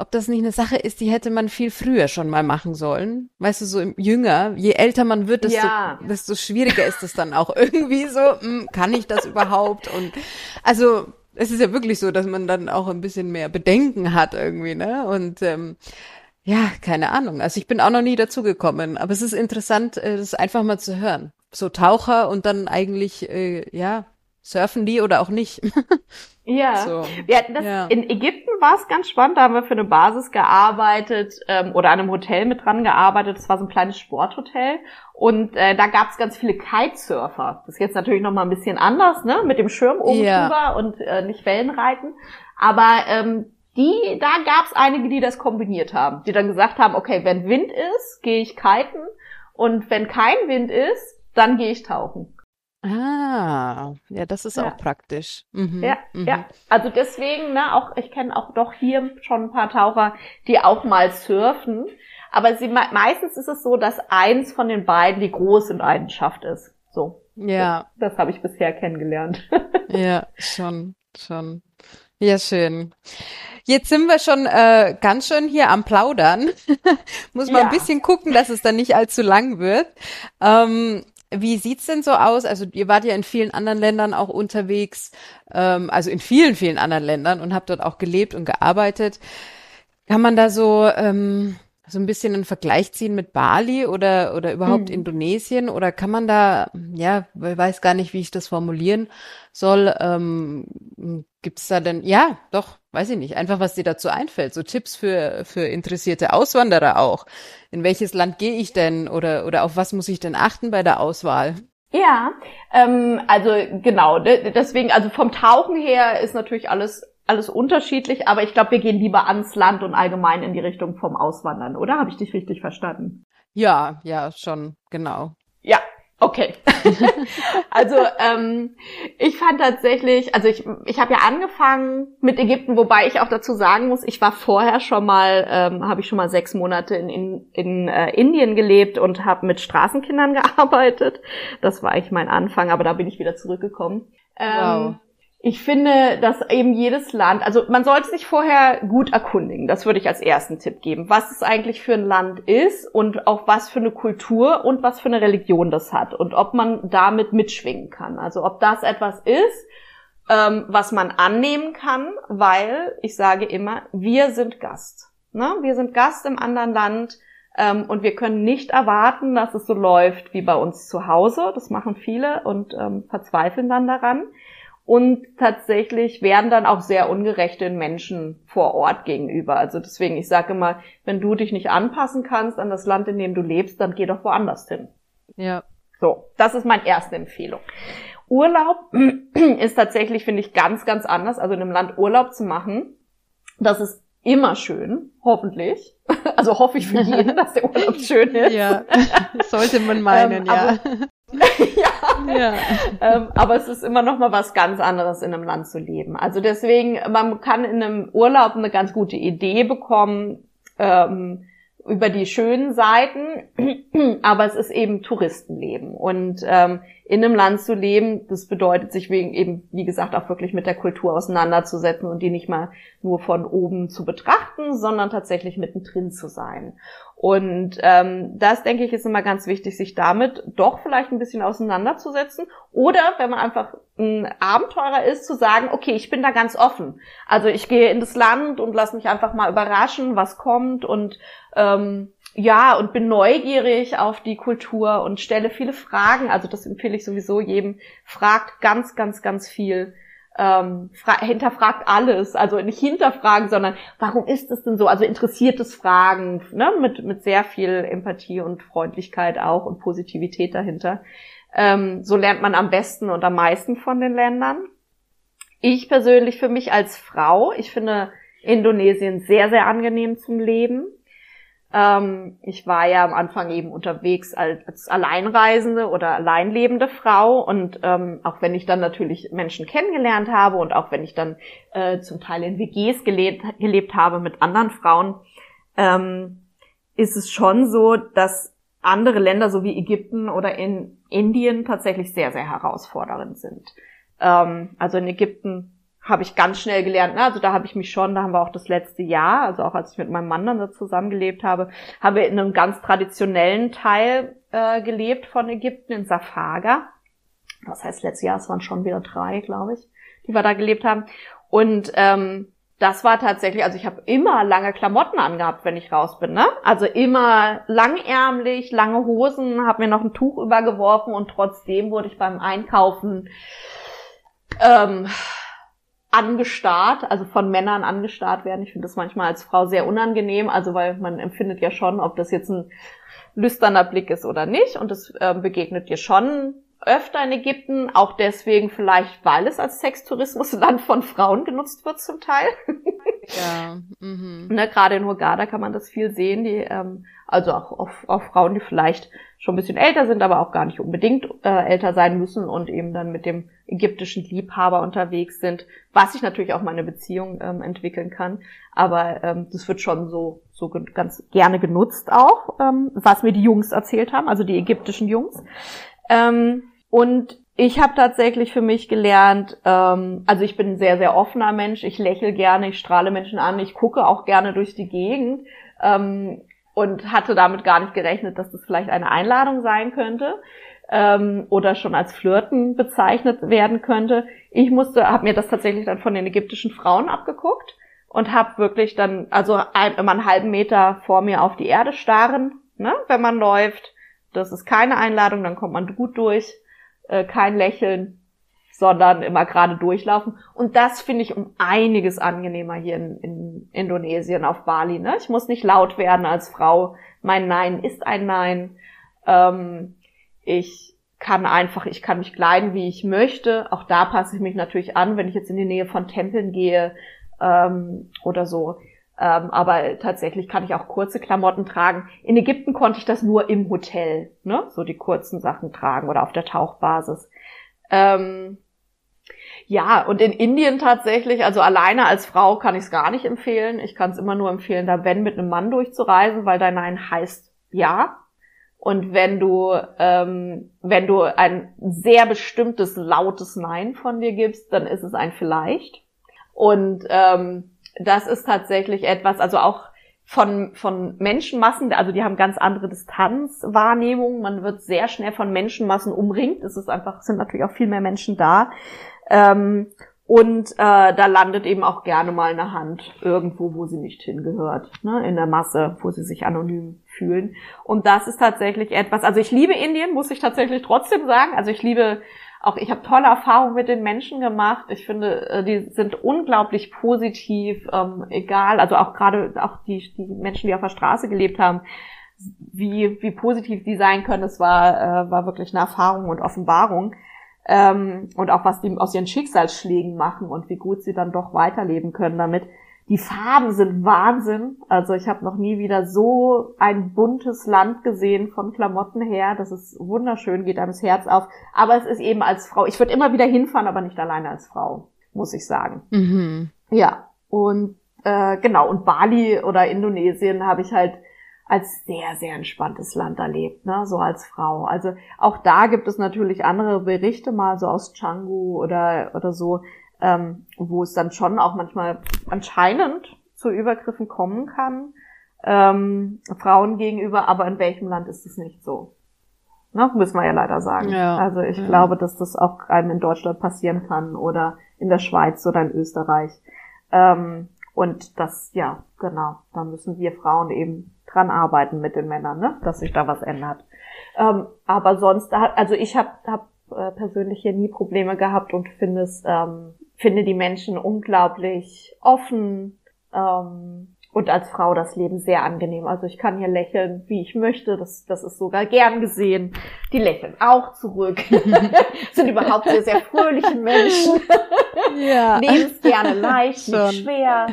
ob das nicht eine Sache ist, die hätte man viel früher schon mal machen sollen. Weißt du, so im Jünger, je älter man wird, desto, ja. desto schwieriger ist es dann auch irgendwie so, mh, hm, kann ich das überhaupt? Und also es ist ja wirklich so, dass man dann auch ein bisschen mehr Bedenken hat irgendwie, ne? Und ähm, ja, keine Ahnung. Also ich bin auch noch nie dazu gekommen, aber es ist interessant, äh, das einfach mal zu hören. So Taucher und dann eigentlich, äh, ja, surfen die oder auch nicht. Ja, so. wir hatten das ja. in Ägypten war es ganz spannend, da haben wir für eine Basis gearbeitet ähm, oder an einem Hotel mit dran gearbeitet. Das war so ein kleines Sporthotel und äh, da gab es ganz viele Kitesurfer. Das ist jetzt natürlich noch mal ein bisschen anders, ne, mit dem Schirm oben ja. drüber und äh, nicht Wellenreiten. Aber ähm, die, da gab es einige, die das kombiniert haben, die dann gesagt haben, okay, wenn Wind ist, gehe ich kiten und wenn kein Wind ist, dann gehe ich tauchen. Ah, ja, das ist ja. auch praktisch. Mhm, ja, mhm. ja. Also deswegen, ne, auch ich kenne auch doch hier schon ein paar Taucher, die auch mal surfen. Aber sie meistens ist es so, dass eins von den beiden die große Leidenschaft ist. So. Ja. Das, das habe ich bisher kennengelernt. ja, schon, schon. Ja, schön. Jetzt sind wir schon äh, ganz schön hier am Plaudern. Muss man ja. ein bisschen gucken, dass es dann nicht allzu lang wird. Ähm, wie sieht's denn so aus? Also ihr wart ja in vielen anderen Ländern auch unterwegs, ähm, also in vielen, vielen anderen Ländern und habt dort auch gelebt und gearbeitet. Kann man da so ähm, so ein bisschen einen Vergleich ziehen mit Bali oder oder überhaupt hm. Indonesien oder kann man da ja weiß gar nicht wie ich das formulieren soll ähm, gibt's da denn ja doch weiß ich nicht einfach was dir dazu einfällt so Tipps für für interessierte Auswanderer auch in welches Land gehe ich denn oder, oder auf was muss ich denn achten bei der Auswahl? Ja, ähm, also genau, deswegen, also vom Tauchen her ist natürlich alles alles unterschiedlich, aber ich glaube, wir gehen lieber ans Land und allgemein in die Richtung vom Auswandern, oder? Habe ich dich richtig verstanden? Ja, ja, schon, genau. Okay. also ähm, ich fand tatsächlich, also ich, ich habe ja angefangen mit Ägypten, wobei ich auch dazu sagen muss, ich war vorher schon mal, ähm, habe ich schon mal sechs Monate in, in, in äh, Indien gelebt und habe mit Straßenkindern gearbeitet. Das war eigentlich mein Anfang, aber da bin ich wieder zurückgekommen. Ähm, wow. Ich finde, dass eben jedes Land, also man sollte sich vorher gut erkundigen. Das würde ich als ersten Tipp geben. Was es eigentlich für ein Land ist und auch was für eine Kultur und was für eine Religion das hat und ob man damit mitschwingen kann. Also ob das etwas ist, ähm, was man annehmen kann, weil ich sage immer, wir sind Gast. Ne? Wir sind Gast im anderen Land ähm, und wir können nicht erwarten, dass es so läuft wie bei uns zu Hause. Das machen viele und ähm, verzweifeln dann daran. Und tatsächlich werden dann auch sehr ungerechte Menschen vor Ort gegenüber. Also deswegen, ich sage immer, wenn du dich nicht anpassen kannst an das Land, in dem du lebst, dann geh doch woanders hin. Ja. So, das ist meine erste Empfehlung. Urlaub ist tatsächlich, finde ich, ganz, ganz anders. Also in einem Land Urlaub zu machen, das ist immer schön, hoffentlich. Also hoffe ich für jeden, dass der Urlaub schön ist. Ja, sollte man meinen, ähm, ja. ja. Ja. Ähm, aber es ist immer noch mal was ganz anderes, in einem Land zu leben. Also deswegen, man kann in einem Urlaub eine ganz gute Idee bekommen, ähm, über die schönen Seiten, aber es ist eben Touristenleben. Und ähm, in einem Land zu leben, das bedeutet sich wegen eben, wie gesagt, auch wirklich mit der Kultur auseinanderzusetzen und die nicht mal nur von oben zu betrachten, sondern tatsächlich mittendrin zu sein. Und ähm, das, denke ich, ist immer ganz wichtig, sich damit doch vielleicht ein bisschen auseinanderzusetzen. Oder wenn man einfach ein Abenteurer ist, zu sagen, okay, ich bin da ganz offen. Also ich gehe in das Land und lass mich einfach mal überraschen, was kommt und ähm, ja, und bin neugierig auf die Kultur und stelle viele Fragen. Also das empfehle ich sowieso jedem. Fragt ganz, ganz, ganz viel ähm, hinterfragt alles, also nicht hinterfragen, sondern warum ist es denn so? Also interessiertes Fragen, ne? mit, mit sehr viel Empathie und Freundlichkeit auch und Positivität dahinter. Ähm, so lernt man am besten und am meisten von den Ländern. Ich persönlich für mich als Frau, ich finde Indonesien sehr, sehr angenehm zum Leben. Ähm, ich war ja am Anfang eben unterwegs als, als Alleinreisende oder alleinlebende Frau und ähm, auch wenn ich dann natürlich Menschen kennengelernt habe und auch wenn ich dann äh, zum Teil in WGs gelebt, gelebt habe mit anderen Frauen, ähm, ist es schon so, dass andere Länder so wie Ägypten oder in Indien tatsächlich sehr, sehr herausfordernd sind. Ähm, also in Ägypten habe ich ganz schnell gelernt. Ne? Also da habe ich mich schon, da haben wir auch das letzte Jahr, also auch als ich mit meinem Mann dann da zusammengelebt habe, haben wir in einem ganz traditionellen Teil äh, gelebt von Ägypten, in Safaga. Das heißt, letztes Jahr, es waren schon wieder drei, glaube ich, die wir da gelebt haben. Und ähm, das war tatsächlich, also ich habe immer lange Klamotten angehabt, wenn ich raus bin, ne? Also immer langärmlich, lange Hosen, habe mir noch ein Tuch übergeworfen und trotzdem wurde ich beim Einkaufen ähm, angestarrt, also von Männern angestarrt werden. Ich finde das manchmal als Frau sehr unangenehm, also weil man empfindet ja schon, ob das jetzt ein lüsterner Blick ist oder nicht. Und das äh, begegnet dir schon öfter in Ägypten, auch deswegen vielleicht, weil es als Sextourismusland von Frauen genutzt wird zum Teil. Ja. Mhm. ne, Gerade in Hurghada kann man das viel sehen, die, ähm, also auch auf, auf Frauen, die vielleicht schon ein bisschen älter sind, aber auch gar nicht unbedingt äh, älter sein müssen und eben dann mit dem ägyptischen Liebhaber unterwegs sind, was sich natürlich auch mal eine Beziehung ähm, entwickeln kann. Aber ähm, das wird schon so, so ganz gerne genutzt auch, ähm, was mir die Jungs erzählt haben, also die ägyptischen Jungs. Ähm, und ich habe tatsächlich für mich gelernt, ähm, also ich bin ein sehr, sehr offener Mensch, ich lächle gerne, ich strahle Menschen an, ich gucke auch gerne durch die Gegend. Ähm, und hatte damit gar nicht gerechnet, dass das vielleicht eine Einladung sein könnte ähm, oder schon als Flirten bezeichnet werden könnte. Ich musste, habe mir das tatsächlich dann von den ägyptischen Frauen abgeguckt und habe wirklich dann, also ein, immer einen halben Meter vor mir auf die Erde starren, ne, wenn man läuft. Das ist keine Einladung, dann kommt man gut durch, äh, kein Lächeln, sondern immer gerade durchlaufen. Und das finde ich um einiges angenehmer hier in, in Indonesien auf Bali. Ne? Ich muss nicht laut werden als Frau. Mein Nein ist ein Nein. Ähm, ich kann einfach, ich kann mich kleiden, wie ich möchte. Auch da passe ich mich natürlich an, wenn ich jetzt in die Nähe von Tempeln gehe ähm, oder so. Ähm, aber tatsächlich kann ich auch kurze Klamotten tragen. In Ägypten konnte ich das nur im Hotel, ne? so die kurzen Sachen tragen oder auf der Tauchbasis. Ähm, ja, und in Indien tatsächlich, also alleine als Frau kann ich es gar nicht empfehlen. Ich kann es immer nur empfehlen, da wenn mit einem Mann durchzureisen, weil dein Nein heißt ja. Und wenn du, ähm, wenn du ein sehr bestimmtes, lautes Nein von dir gibst, dann ist es ein vielleicht. Und ähm, das ist tatsächlich etwas, also auch von, von Menschenmassen, also die haben ganz andere Distanzwahrnehmung. Man wird sehr schnell von Menschenmassen umringt. Es ist einfach, sind natürlich auch viel mehr Menschen da. Ähm, Und äh, da landet eben auch gerne mal eine Hand irgendwo, wo sie nicht hingehört, ne? in der Masse, wo sie sich anonym fühlen. Und das ist tatsächlich etwas, also ich liebe Indien, muss ich tatsächlich trotzdem sagen. Also ich liebe auch, ich habe tolle Erfahrungen mit den Menschen gemacht. Ich finde, äh, die sind unglaublich positiv, ähm, egal, also auch gerade auch die, die Menschen, die auf der Straße gelebt haben, wie, wie positiv die sein können, das war, äh, war wirklich eine Erfahrung und Offenbarung ähm, und auch was die aus ihren Schicksalsschlägen machen und wie gut sie dann doch weiterleben können damit. Die Farben sind Wahnsinn. Also ich habe noch nie wieder so ein buntes Land gesehen von Klamotten her. Das ist wunderschön, geht einem das Herz auf. Aber es ist eben als Frau. Ich würde immer wieder hinfahren, aber nicht alleine als Frau, muss ich sagen. Mhm. Ja. Und äh, genau. Und Bali oder Indonesien habe ich halt als sehr, sehr entspanntes Land erlebt, ne, so als Frau. Also auch da gibt es natürlich andere Berichte mal so aus Canggu oder, oder so, ähm, wo es dann schon auch manchmal anscheinend zu Übergriffen kommen kann, ähm, Frauen gegenüber, aber in welchem Land ist es nicht so? Ne, müssen wir ja leider sagen. Ja, also ich ja. glaube, dass das auch einem in Deutschland passieren kann oder in der Schweiz oder in Österreich. Ähm, und das, ja, genau, da müssen wir Frauen eben dran arbeiten mit den Männern, ne? dass sich da was ändert. Ähm, aber sonst, also ich habe hab, äh, persönlich hier nie Probleme gehabt und finde es, ähm, finde die Menschen unglaublich offen ähm, und als Frau das Leben sehr angenehm. Also ich kann hier lächeln, wie ich möchte. Das, das ist sogar gern gesehen. Die lächeln auch zurück. Sind überhaupt sehr, sehr fröhliche Menschen. Ja. Nehmen es gerne leicht, Schon. nicht schwer.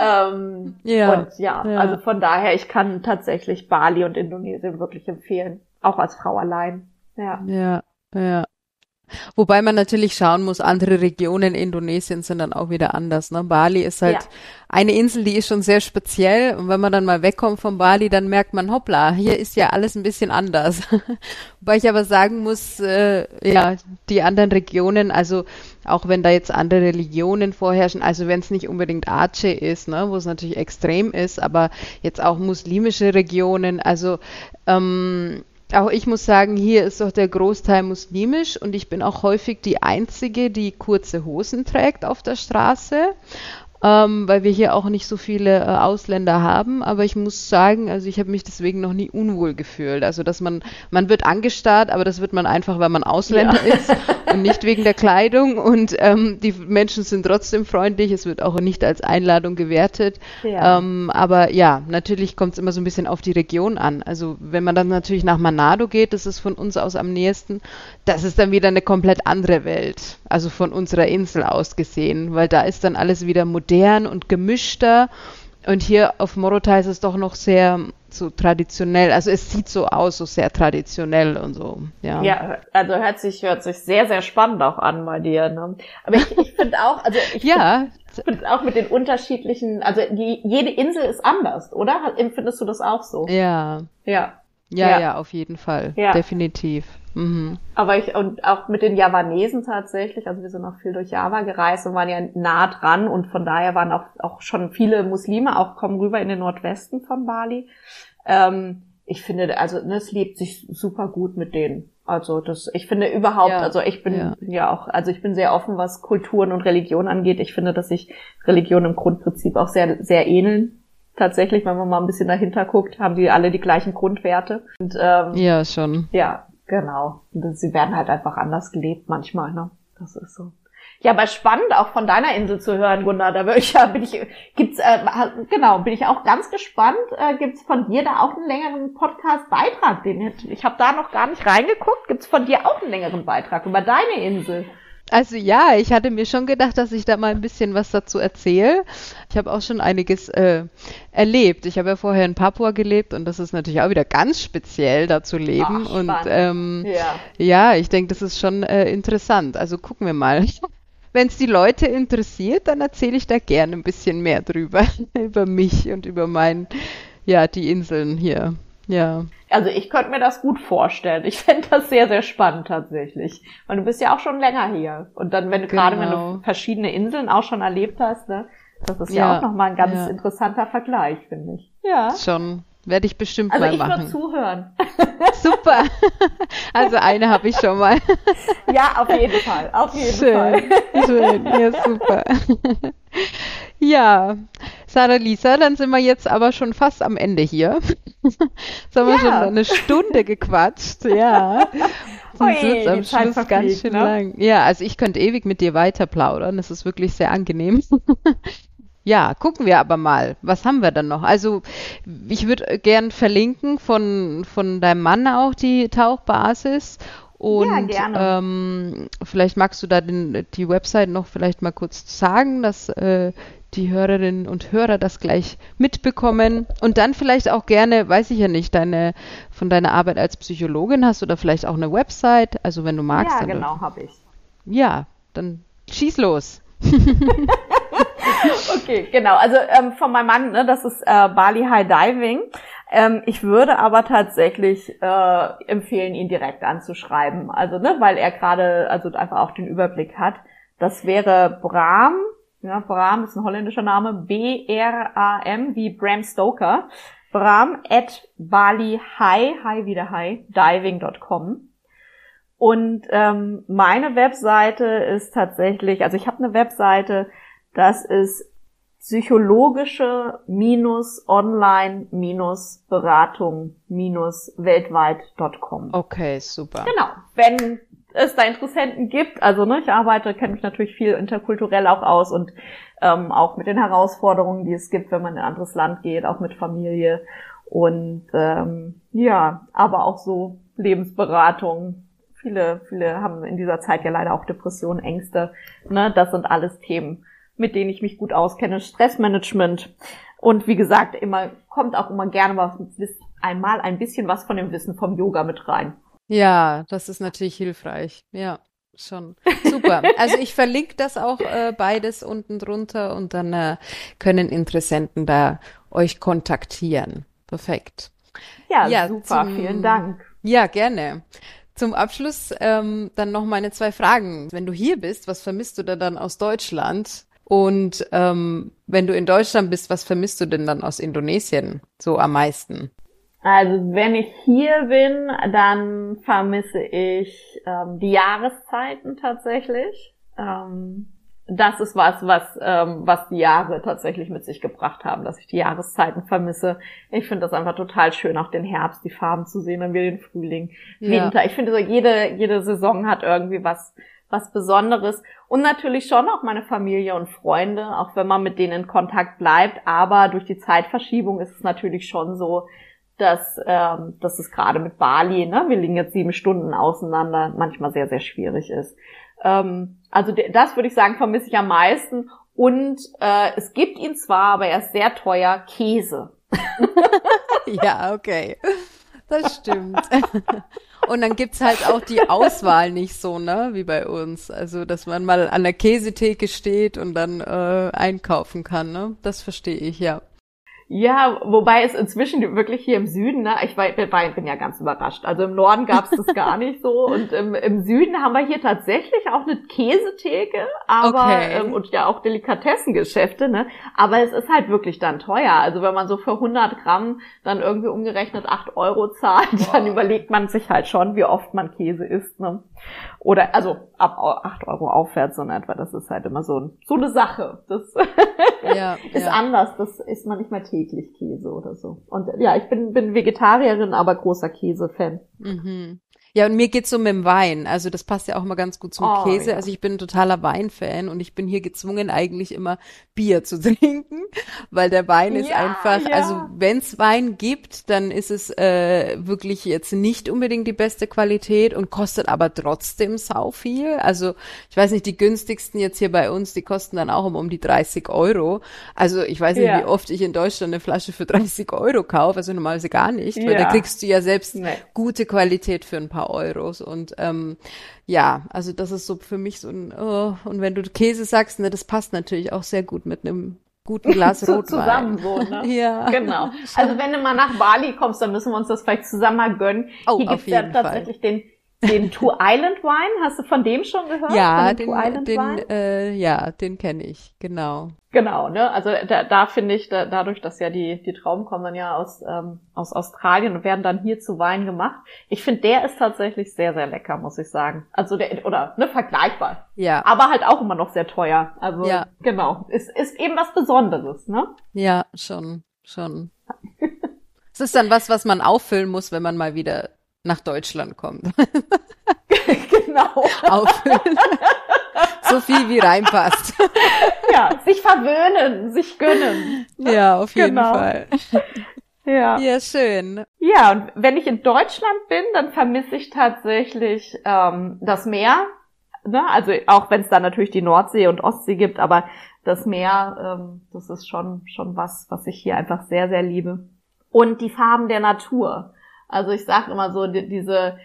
Ähm, ja. Und ja, ja, also von daher, ich kann tatsächlich Bali und Indonesien wirklich empfehlen. Auch als Frau allein. Ja. Ja, ja. Wobei man natürlich schauen muss, andere Regionen Indonesiens sind dann auch wieder anders. Ne? Bali ist halt ja. eine Insel, die ist schon sehr speziell. Und wenn man dann mal wegkommt von Bali, dann merkt man, hoppla, hier ist ja alles ein bisschen anders. Wobei ich aber sagen muss, äh, ja, die anderen Regionen, also auch wenn da jetzt andere Religionen vorherrschen, also wenn es nicht unbedingt Aceh ist, ne, wo es natürlich extrem ist, aber jetzt auch muslimische Regionen, also ähm, auch ich muss sagen, hier ist doch der Großteil muslimisch und ich bin auch häufig die Einzige, die kurze Hosen trägt auf der Straße ähm, weil wir hier auch nicht so viele äh, Ausländer haben. Aber ich muss sagen, also ich habe mich deswegen noch nie unwohl gefühlt. Also dass man, man wird angestarrt, aber das wird man einfach, weil man Ausländer ja. ist und nicht wegen der Kleidung. Und ähm, die Menschen sind trotzdem freundlich. Es wird auch nicht als Einladung gewertet. Ja. Ähm, aber ja, natürlich kommt es immer so ein bisschen auf die Region an. Also wenn man dann natürlich nach Manado geht, das ist von uns aus am nächsten, das ist dann wieder eine komplett andere Welt. Also von unserer Insel aus gesehen, weil da ist dann alles wieder modern modern und gemischter. Und hier auf Morotai ist es doch noch sehr so traditionell. Also es sieht so aus, so sehr traditionell und so. Ja, ja also hört sich, hört sich sehr, sehr spannend auch an bei dir. Ne? Aber ich, ich finde auch, also ich ja. finde auch mit den unterschiedlichen, also die, jede Insel ist anders, oder? Empfindest du das auch so? Ja. Ja. Ja, ja, ja auf jeden Fall. Ja. Definitiv. Mhm. Aber ich, und auch mit den Javanesen tatsächlich, also wir sind auch viel durch Java gereist und waren ja nah dran und von daher waren auch, auch schon viele Muslime, auch kommen rüber in den Nordwesten von Bali. Ähm, ich finde, also ne, es lebt sich super gut mit denen. Also das, ich finde überhaupt, ja, also ich bin ja. bin ja auch, also ich bin sehr offen, was Kulturen und Religion angeht. Ich finde, dass sich Religionen im Grundprinzip auch sehr, sehr ähneln tatsächlich, wenn man mal ein bisschen dahinter guckt, haben die alle die gleichen Grundwerte. Und, ähm, ja, schon. Ja, genau. Und sie werden halt einfach anders gelebt manchmal, ne? Das ist so. Ja, aber spannend auch von deiner Insel zu hören, Gunnar. Da bin ich, ja, bin ich, gibt's, äh, genau, bin ich auch ganz gespannt. Äh, gibt's von dir da auch einen längeren Podcast-Beitrag? Den ich habe da noch gar nicht reingeguckt. Gibt's von dir auch einen längeren Beitrag über deine Insel? Also ja, ich hatte mir schon gedacht, dass ich da mal ein bisschen was dazu erzähle. Ich habe auch schon einiges äh, erlebt. Ich habe ja vorher in Papua gelebt und das ist natürlich auch wieder ganz speziell da zu leben. Ach, und ähm, ja. ja, ich denke, das ist schon äh, interessant. Also gucken wir mal. Wenn es die Leute interessiert, dann erzähle ich da gerne ein bisschen mehr drüber, über mich und über mein, ja, die Inseln hier. Ja. Also ich könnte mir das gut vorstellen. Ich fände das sehr, sehr spannend tatsächlich. Weil du bist ja auch schon länger hier. Und dann, wenn du genau. gerade, wenn du genau. verschiedene Inseln auch schon erlebt hast, ne, das ist ja, ja auch nochmal ein ganz ja. interessanter Vergleich, finde ich. Ja. Schon. Werde ich bestimmt also mal ich machen. würde zuhören. Super. Also eine habe ich schon mal. Ja, auf jeden Fall. Auf jeden Schön. Fall. Schön. Ja, super. Ja, Sarah Lisa, dann sind wir jetzt aber schon fast am Ende hier. Jetzt haben wir Ja. schon eine Stunde gequatscht, ja. Sonst Ui, wird's am die Zeit Schluss ganz verfliegt, schön ne? lang. Ja, also ich könnte ewig mit dir weiter plaudern. Das ist wirklich sehr angenehm. Ja, gucken wir aber mal. Was haben wir dann noch? Also, ich würde gern verlinken von, von deinem Mann auch die Tauchbasis. Und gerne. Ähm, vielleicht magst du da den, die Website noch vielleicht mal kurz sagen, dass äh, die Hörerinnen und Hörer das gleich mitbekommen. Und dann vielleicht auch gerne, weiß ich ja nicht, deine von deiner Arbeit als Psychologin hast du da vielleicht auch eine Website. Also wenn du magst, Ja, dann genau, habe ich. ja, dann schieß los. Okay, genau. Also ähm, von meinem Mann, ne, das ist äh, Bali High Diving. Ähm, ich würde aber tatsächlich äh, empfehlen, ihn direkt anzuschreiben. Also, ne, weil er gerade also einfach auch den Überblick hat. Das wäre Bram. Ja, Bram ist ein holländischer Name. B-R-A-M wie Bram Stoker. Bram at Bali High, High wieder High, diving.com. Und ähm, meine Webseite ist tatsächlich, also ich habe eine Webseite, das ist psychologische minus online minus Beratung minus weltweit.com. Okay, super. Genau. Wenn es da Interessenten gibt, also ne, ich arbeite, kenne mich natürlich viel interkulturell auch aus und ähm, auch mit den Herausforderungen, die es gibt, wenn man in ein anderes Land geht, auch mit Familie und ähm, ja, aber auch so Lebensberatung. Viele, viele haben in dieser Zeit ja leider auch Depressionen, Ängste. Ne, das sind alles Themen, mit denen ich mich gut auskenne. Stressmanagement und wie gesagt, immer kommt auch immer gerne was, einmal ein bisschen was von dem Wissen vom Yoga mit rein. Ja, das ist natürlich hilfreich. Ja, schon. Super. Also ich verlinke das auch äh, beides unten drunter und dann äh, können Interessenten da euch kontaktieren. Perfekt. Ja, Ja, super, zum- vielen Dank. Ja, gerne. Zum Abschluss ähm, dann noch meine zwei Fragen. Wenn du hier bist, was vermisst du denn dann aus Deutschland? Und ähm, wenn du in Deutschland bist, was vermisst du denn dann aus Indonesien so am meisten? Also wenn ich hier bin, dann vermisse ich ähm, die Jahreszeiten tatsächlich. Ähm, das ist was, was, ähm, was die Jahre tatsächlich mit sich gebracht haben, dass ich die Jahreszeiten vermisse. Ich finde das einfach total schön, auch den Herbst, die Farben zu sehen, dann wieder den Frühling, Ja. Winter. Ich finde so jede, jede Saison hat irgendwie was, was Besonderes. Und natürlich schon auch meine Familie und Freunde, auch wenn man mit denen in Kontakt bleibt. Aber durch die Zeitverschiebung ist es natürlich schon so, dass, ähm, dass es gerade mit Bali, ne, wir liegen jetzt sieben Stunden auseinander, manchmal sehr, sehr schwierig ist. Ähm, also das würde ich sagen, vermisse ich am meisten. Und äh, es gibt ihn zwar, aber er ist sehr teuer, Käse. Ja, okay. Das stimmt. Und dann gibt's halt auch die Auswahl nicht so, ne, wie bei uns. Also, dass man mal an der Käsetheke steht und dann äh, einkaufen kann, ne? Das verstehe ich, ja. Ja, wobei es inzwischen wirklich hier im Süden, ne, ich war, bin ja ganz überrascht. Also im Norden gab es das gar nicht so. Und im, im Süden haben wir hier tatsächlich auch eine Käsetheke, aber Okay. ähm, und ja auch Delikatessengeschäfte, ne? Aber es ist halt wirklich dann teuer. Also wenn man so für 100 Gramm dann irgendwie umgerechnet 8 Euro zahlt, dann überlegt man sich halt schon, wie oft man Käse isst, ne? Oder also ab 8 Euro aufwärts so in etwa. Das ist halt immer so, ein, so eine Sache. Das Ja, ist ja. anders. Das isst man nicht mehr täglich Käse oder so. Und ja, ich bin, bin Vegetarierin, aber großer Käsefan. Mhm. Ja, und mir geht's so mit dem Wein. Also das passt ja auch mal ganz gut zum Oh, Käse. ja. Also ich bin ein totaler Weinfan und ich bin hier gezwungen, eigentlich immer Bier zu trinken, weil der Wein ist Ja, einfach, ja. also wenn's Wein gibt, dann ist es äh, wirklich jetzt nicht unbedingt die beste Qualität und kostet aber trotzdem sau viel. Also ich weiß nicht, die günstigsten jetzt hier bei uns, die kosten dann auch um, um die 30 Euro. Also ich weiß nicht, wie oft ich in Deutschland eine Flasche für 30 Euro kaufe, also normalerweise gar nicht, weil da kriegst du ja selbst Nee. gute Qualität für ein paar Euros. Und ähm, ja, also das ist so für mich so ein, oh, und wenn du Käse sagst, ne, das passt natürlich auch sehr gut mit einem guten Glas Rotwein. zusammen so, ne? Ja. Genau. Also wenn du mal nach Bali kommst, dann müssen wir uns das vielleicht zusammen mal gönnen. Oh, Hier auf gibt's ja jeden Fall. tatsächlich den den Two Island Wine. Hast du von dem schon gehört? Ja, den, den, den äh, ja, den kenne ich, genau. Genau, ne? Also da, da finde ich, da, dadurch, dass ja die, die Trauben kommen dann ja aus, ähm, aus Australien und werden dann hier zu Wein gemacht. Ich finde, der ist tatsächlich sehr, sehr lecker, muss ich sagen. Also der, oder ne, vergleichbar. Ja. Aber halt auch immer noch sehr teuer. Also Ja. genau. Ist, ist eben was Besonderes, ne? Ja, schon, schon. Es ist dann was, was man auffüllen muss, wenn man mal wieder nach Deutschland kommt. genau. Auffüllen. So viel wie reinpasst. Ja, sich verwöhnen, sich gönnen. Ja, auf jeden Genau. Fall. Ja. Ja, schön. Ja, und wenn ich in Deutschland bin, dann vermisse ich tatsächlich ähm, das Meer. Ne? Also auch wenn es da natürlich die Nordsee und Ostsee gibt, aber das Meer, ähm, das ist schon schon was, was ich hier einfach sehr sehr liebe. Und die Farben der Natur. Also ich sage immer so die, diese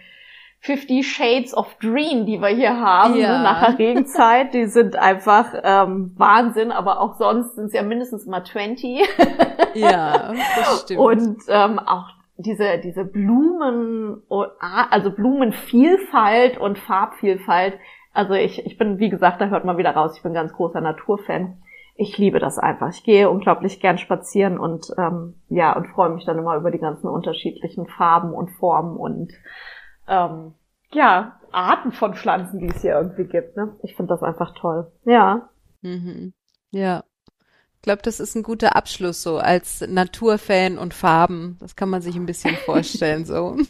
50 Shades of Green, die wir hier haben, Ja. ne, nach der Regenzeit, die sind einfach ähm, Wahnsinn, aber auch sonst sind es ja mindestens mal 20. Ja, das stimmt. Und ähm, auch diese, diese Blumen, also Blumenvielfalt und Farbvielfalt. Also ich, ich bin, wie gesagt, da hört man wieder raus, ich bin ganz großer Naturfan. Ich liebe das einfach. Ich gehe unglaublich gern spazieren und ähm, ja, und freue mich dann immer über die ganzen unterschiedlichen Farben und Formen und ähm, ja, Arten von Pflanzen, die es hier irgendwie gibt. Ne? Ich finde das einfach toll. Ja. Mhm. Ja. Ich glaube, das ist ein guter Abschluss so als Naturfan und Farben. Das kann man sich ein bisschen vorstellen so.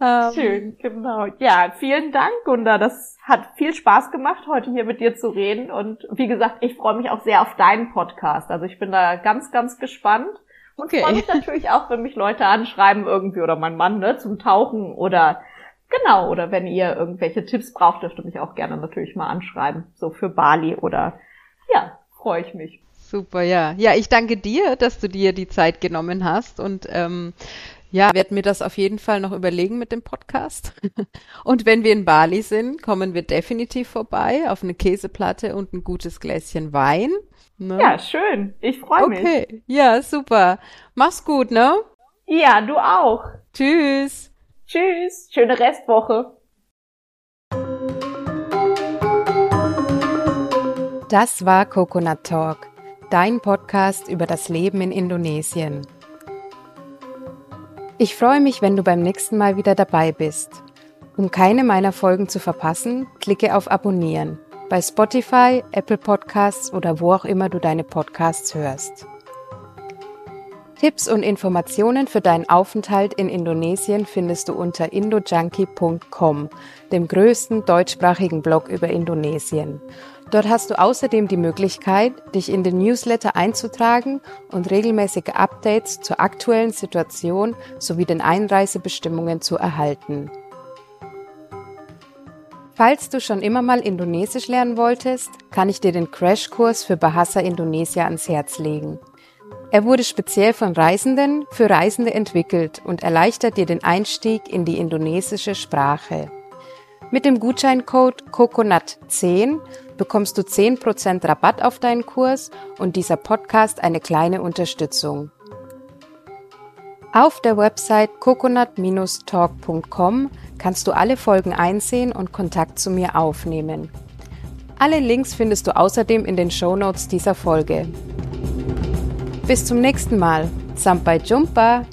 Ähm, Schön, genau. Ja, vielen Dank, Gunda. Das hat viel Spaß gemacht, heute hier mit dir zu reden. Und wie gesagt, ich freue mich auch sehr auf deinen Podcast. Also ich bin da ganz, ganz gespannt. Und Okay. freue mich natürlich auch, wenn mich Leute anschreiben irgendwie oder mein Mann, ne, zum Tauchen oder genau, oder wenn ihr irgendwelche Tipps braucht, dürft ihr mich auch gerne natürlich mal anschreiben. So für Bali oder ja, freue ich mich. Super, ja. Ja, ich danke dir, dass du dir die Zeit genommen hast und ähm, ja, werde mir das auf jeden Fall noch überlegen mit dem Podcast. Und wenn wir in Bali sind, kommen wir definitiv vorbei auf eine Käseplatte und ein gutes Gläschen Wein. Ne? Ja, schön. Ich freue mich. Okay, ja, super. Mach's gut, ne? Ja, du auch. Tschüss. Tschüss. Schöne Restwoche. Das war Coconut Talk, dein Podcast über das Leben in Indonesien. Ich freue mich, wenn du beim nächsten Mal wieder dabei bist. Um keine meiner Folgen zu verpassen, klicke auf Abonnieren bei Spotify, Apple Podcasts oder wo auch immer du deine Podcasts hörst. Tipps und Informationen für deinen Aufenthalt in Indonesien findest du unter indojunkie.com, dem größten deutschsprachigen Blog über Indonesien. Dort hast du außerdem die Möglichkeit, dich in den Newsletter einzutragen und regelmäßige Updates zur aktuellen Situation sowie den Einreisebestimmungen zu erhalten. Falls du schon immer mal Indonesisch lernen wolltest, kann ich dir den Crashkurs für Bahasa Indonesia ans Herz legen. Er wurde speziell von Reisenden für Reisende entwickelt und erleichtert dir den Einstieg in die indonesische Sprache. Mit dem Gutscheincode COCONUT10 bekommst du 10% Rabatt auf deinen Kurs und dieser Podcast eine kleine Unterstützung. Auf der Website coconut-talk.com kannst du alle Folgen einsehen und Kontakt zu mir aufnehmen. Alle Links findest du außerdem in den Shownotes dieser Folge. Bis zum nächsten Mal. Sampai Jumpa!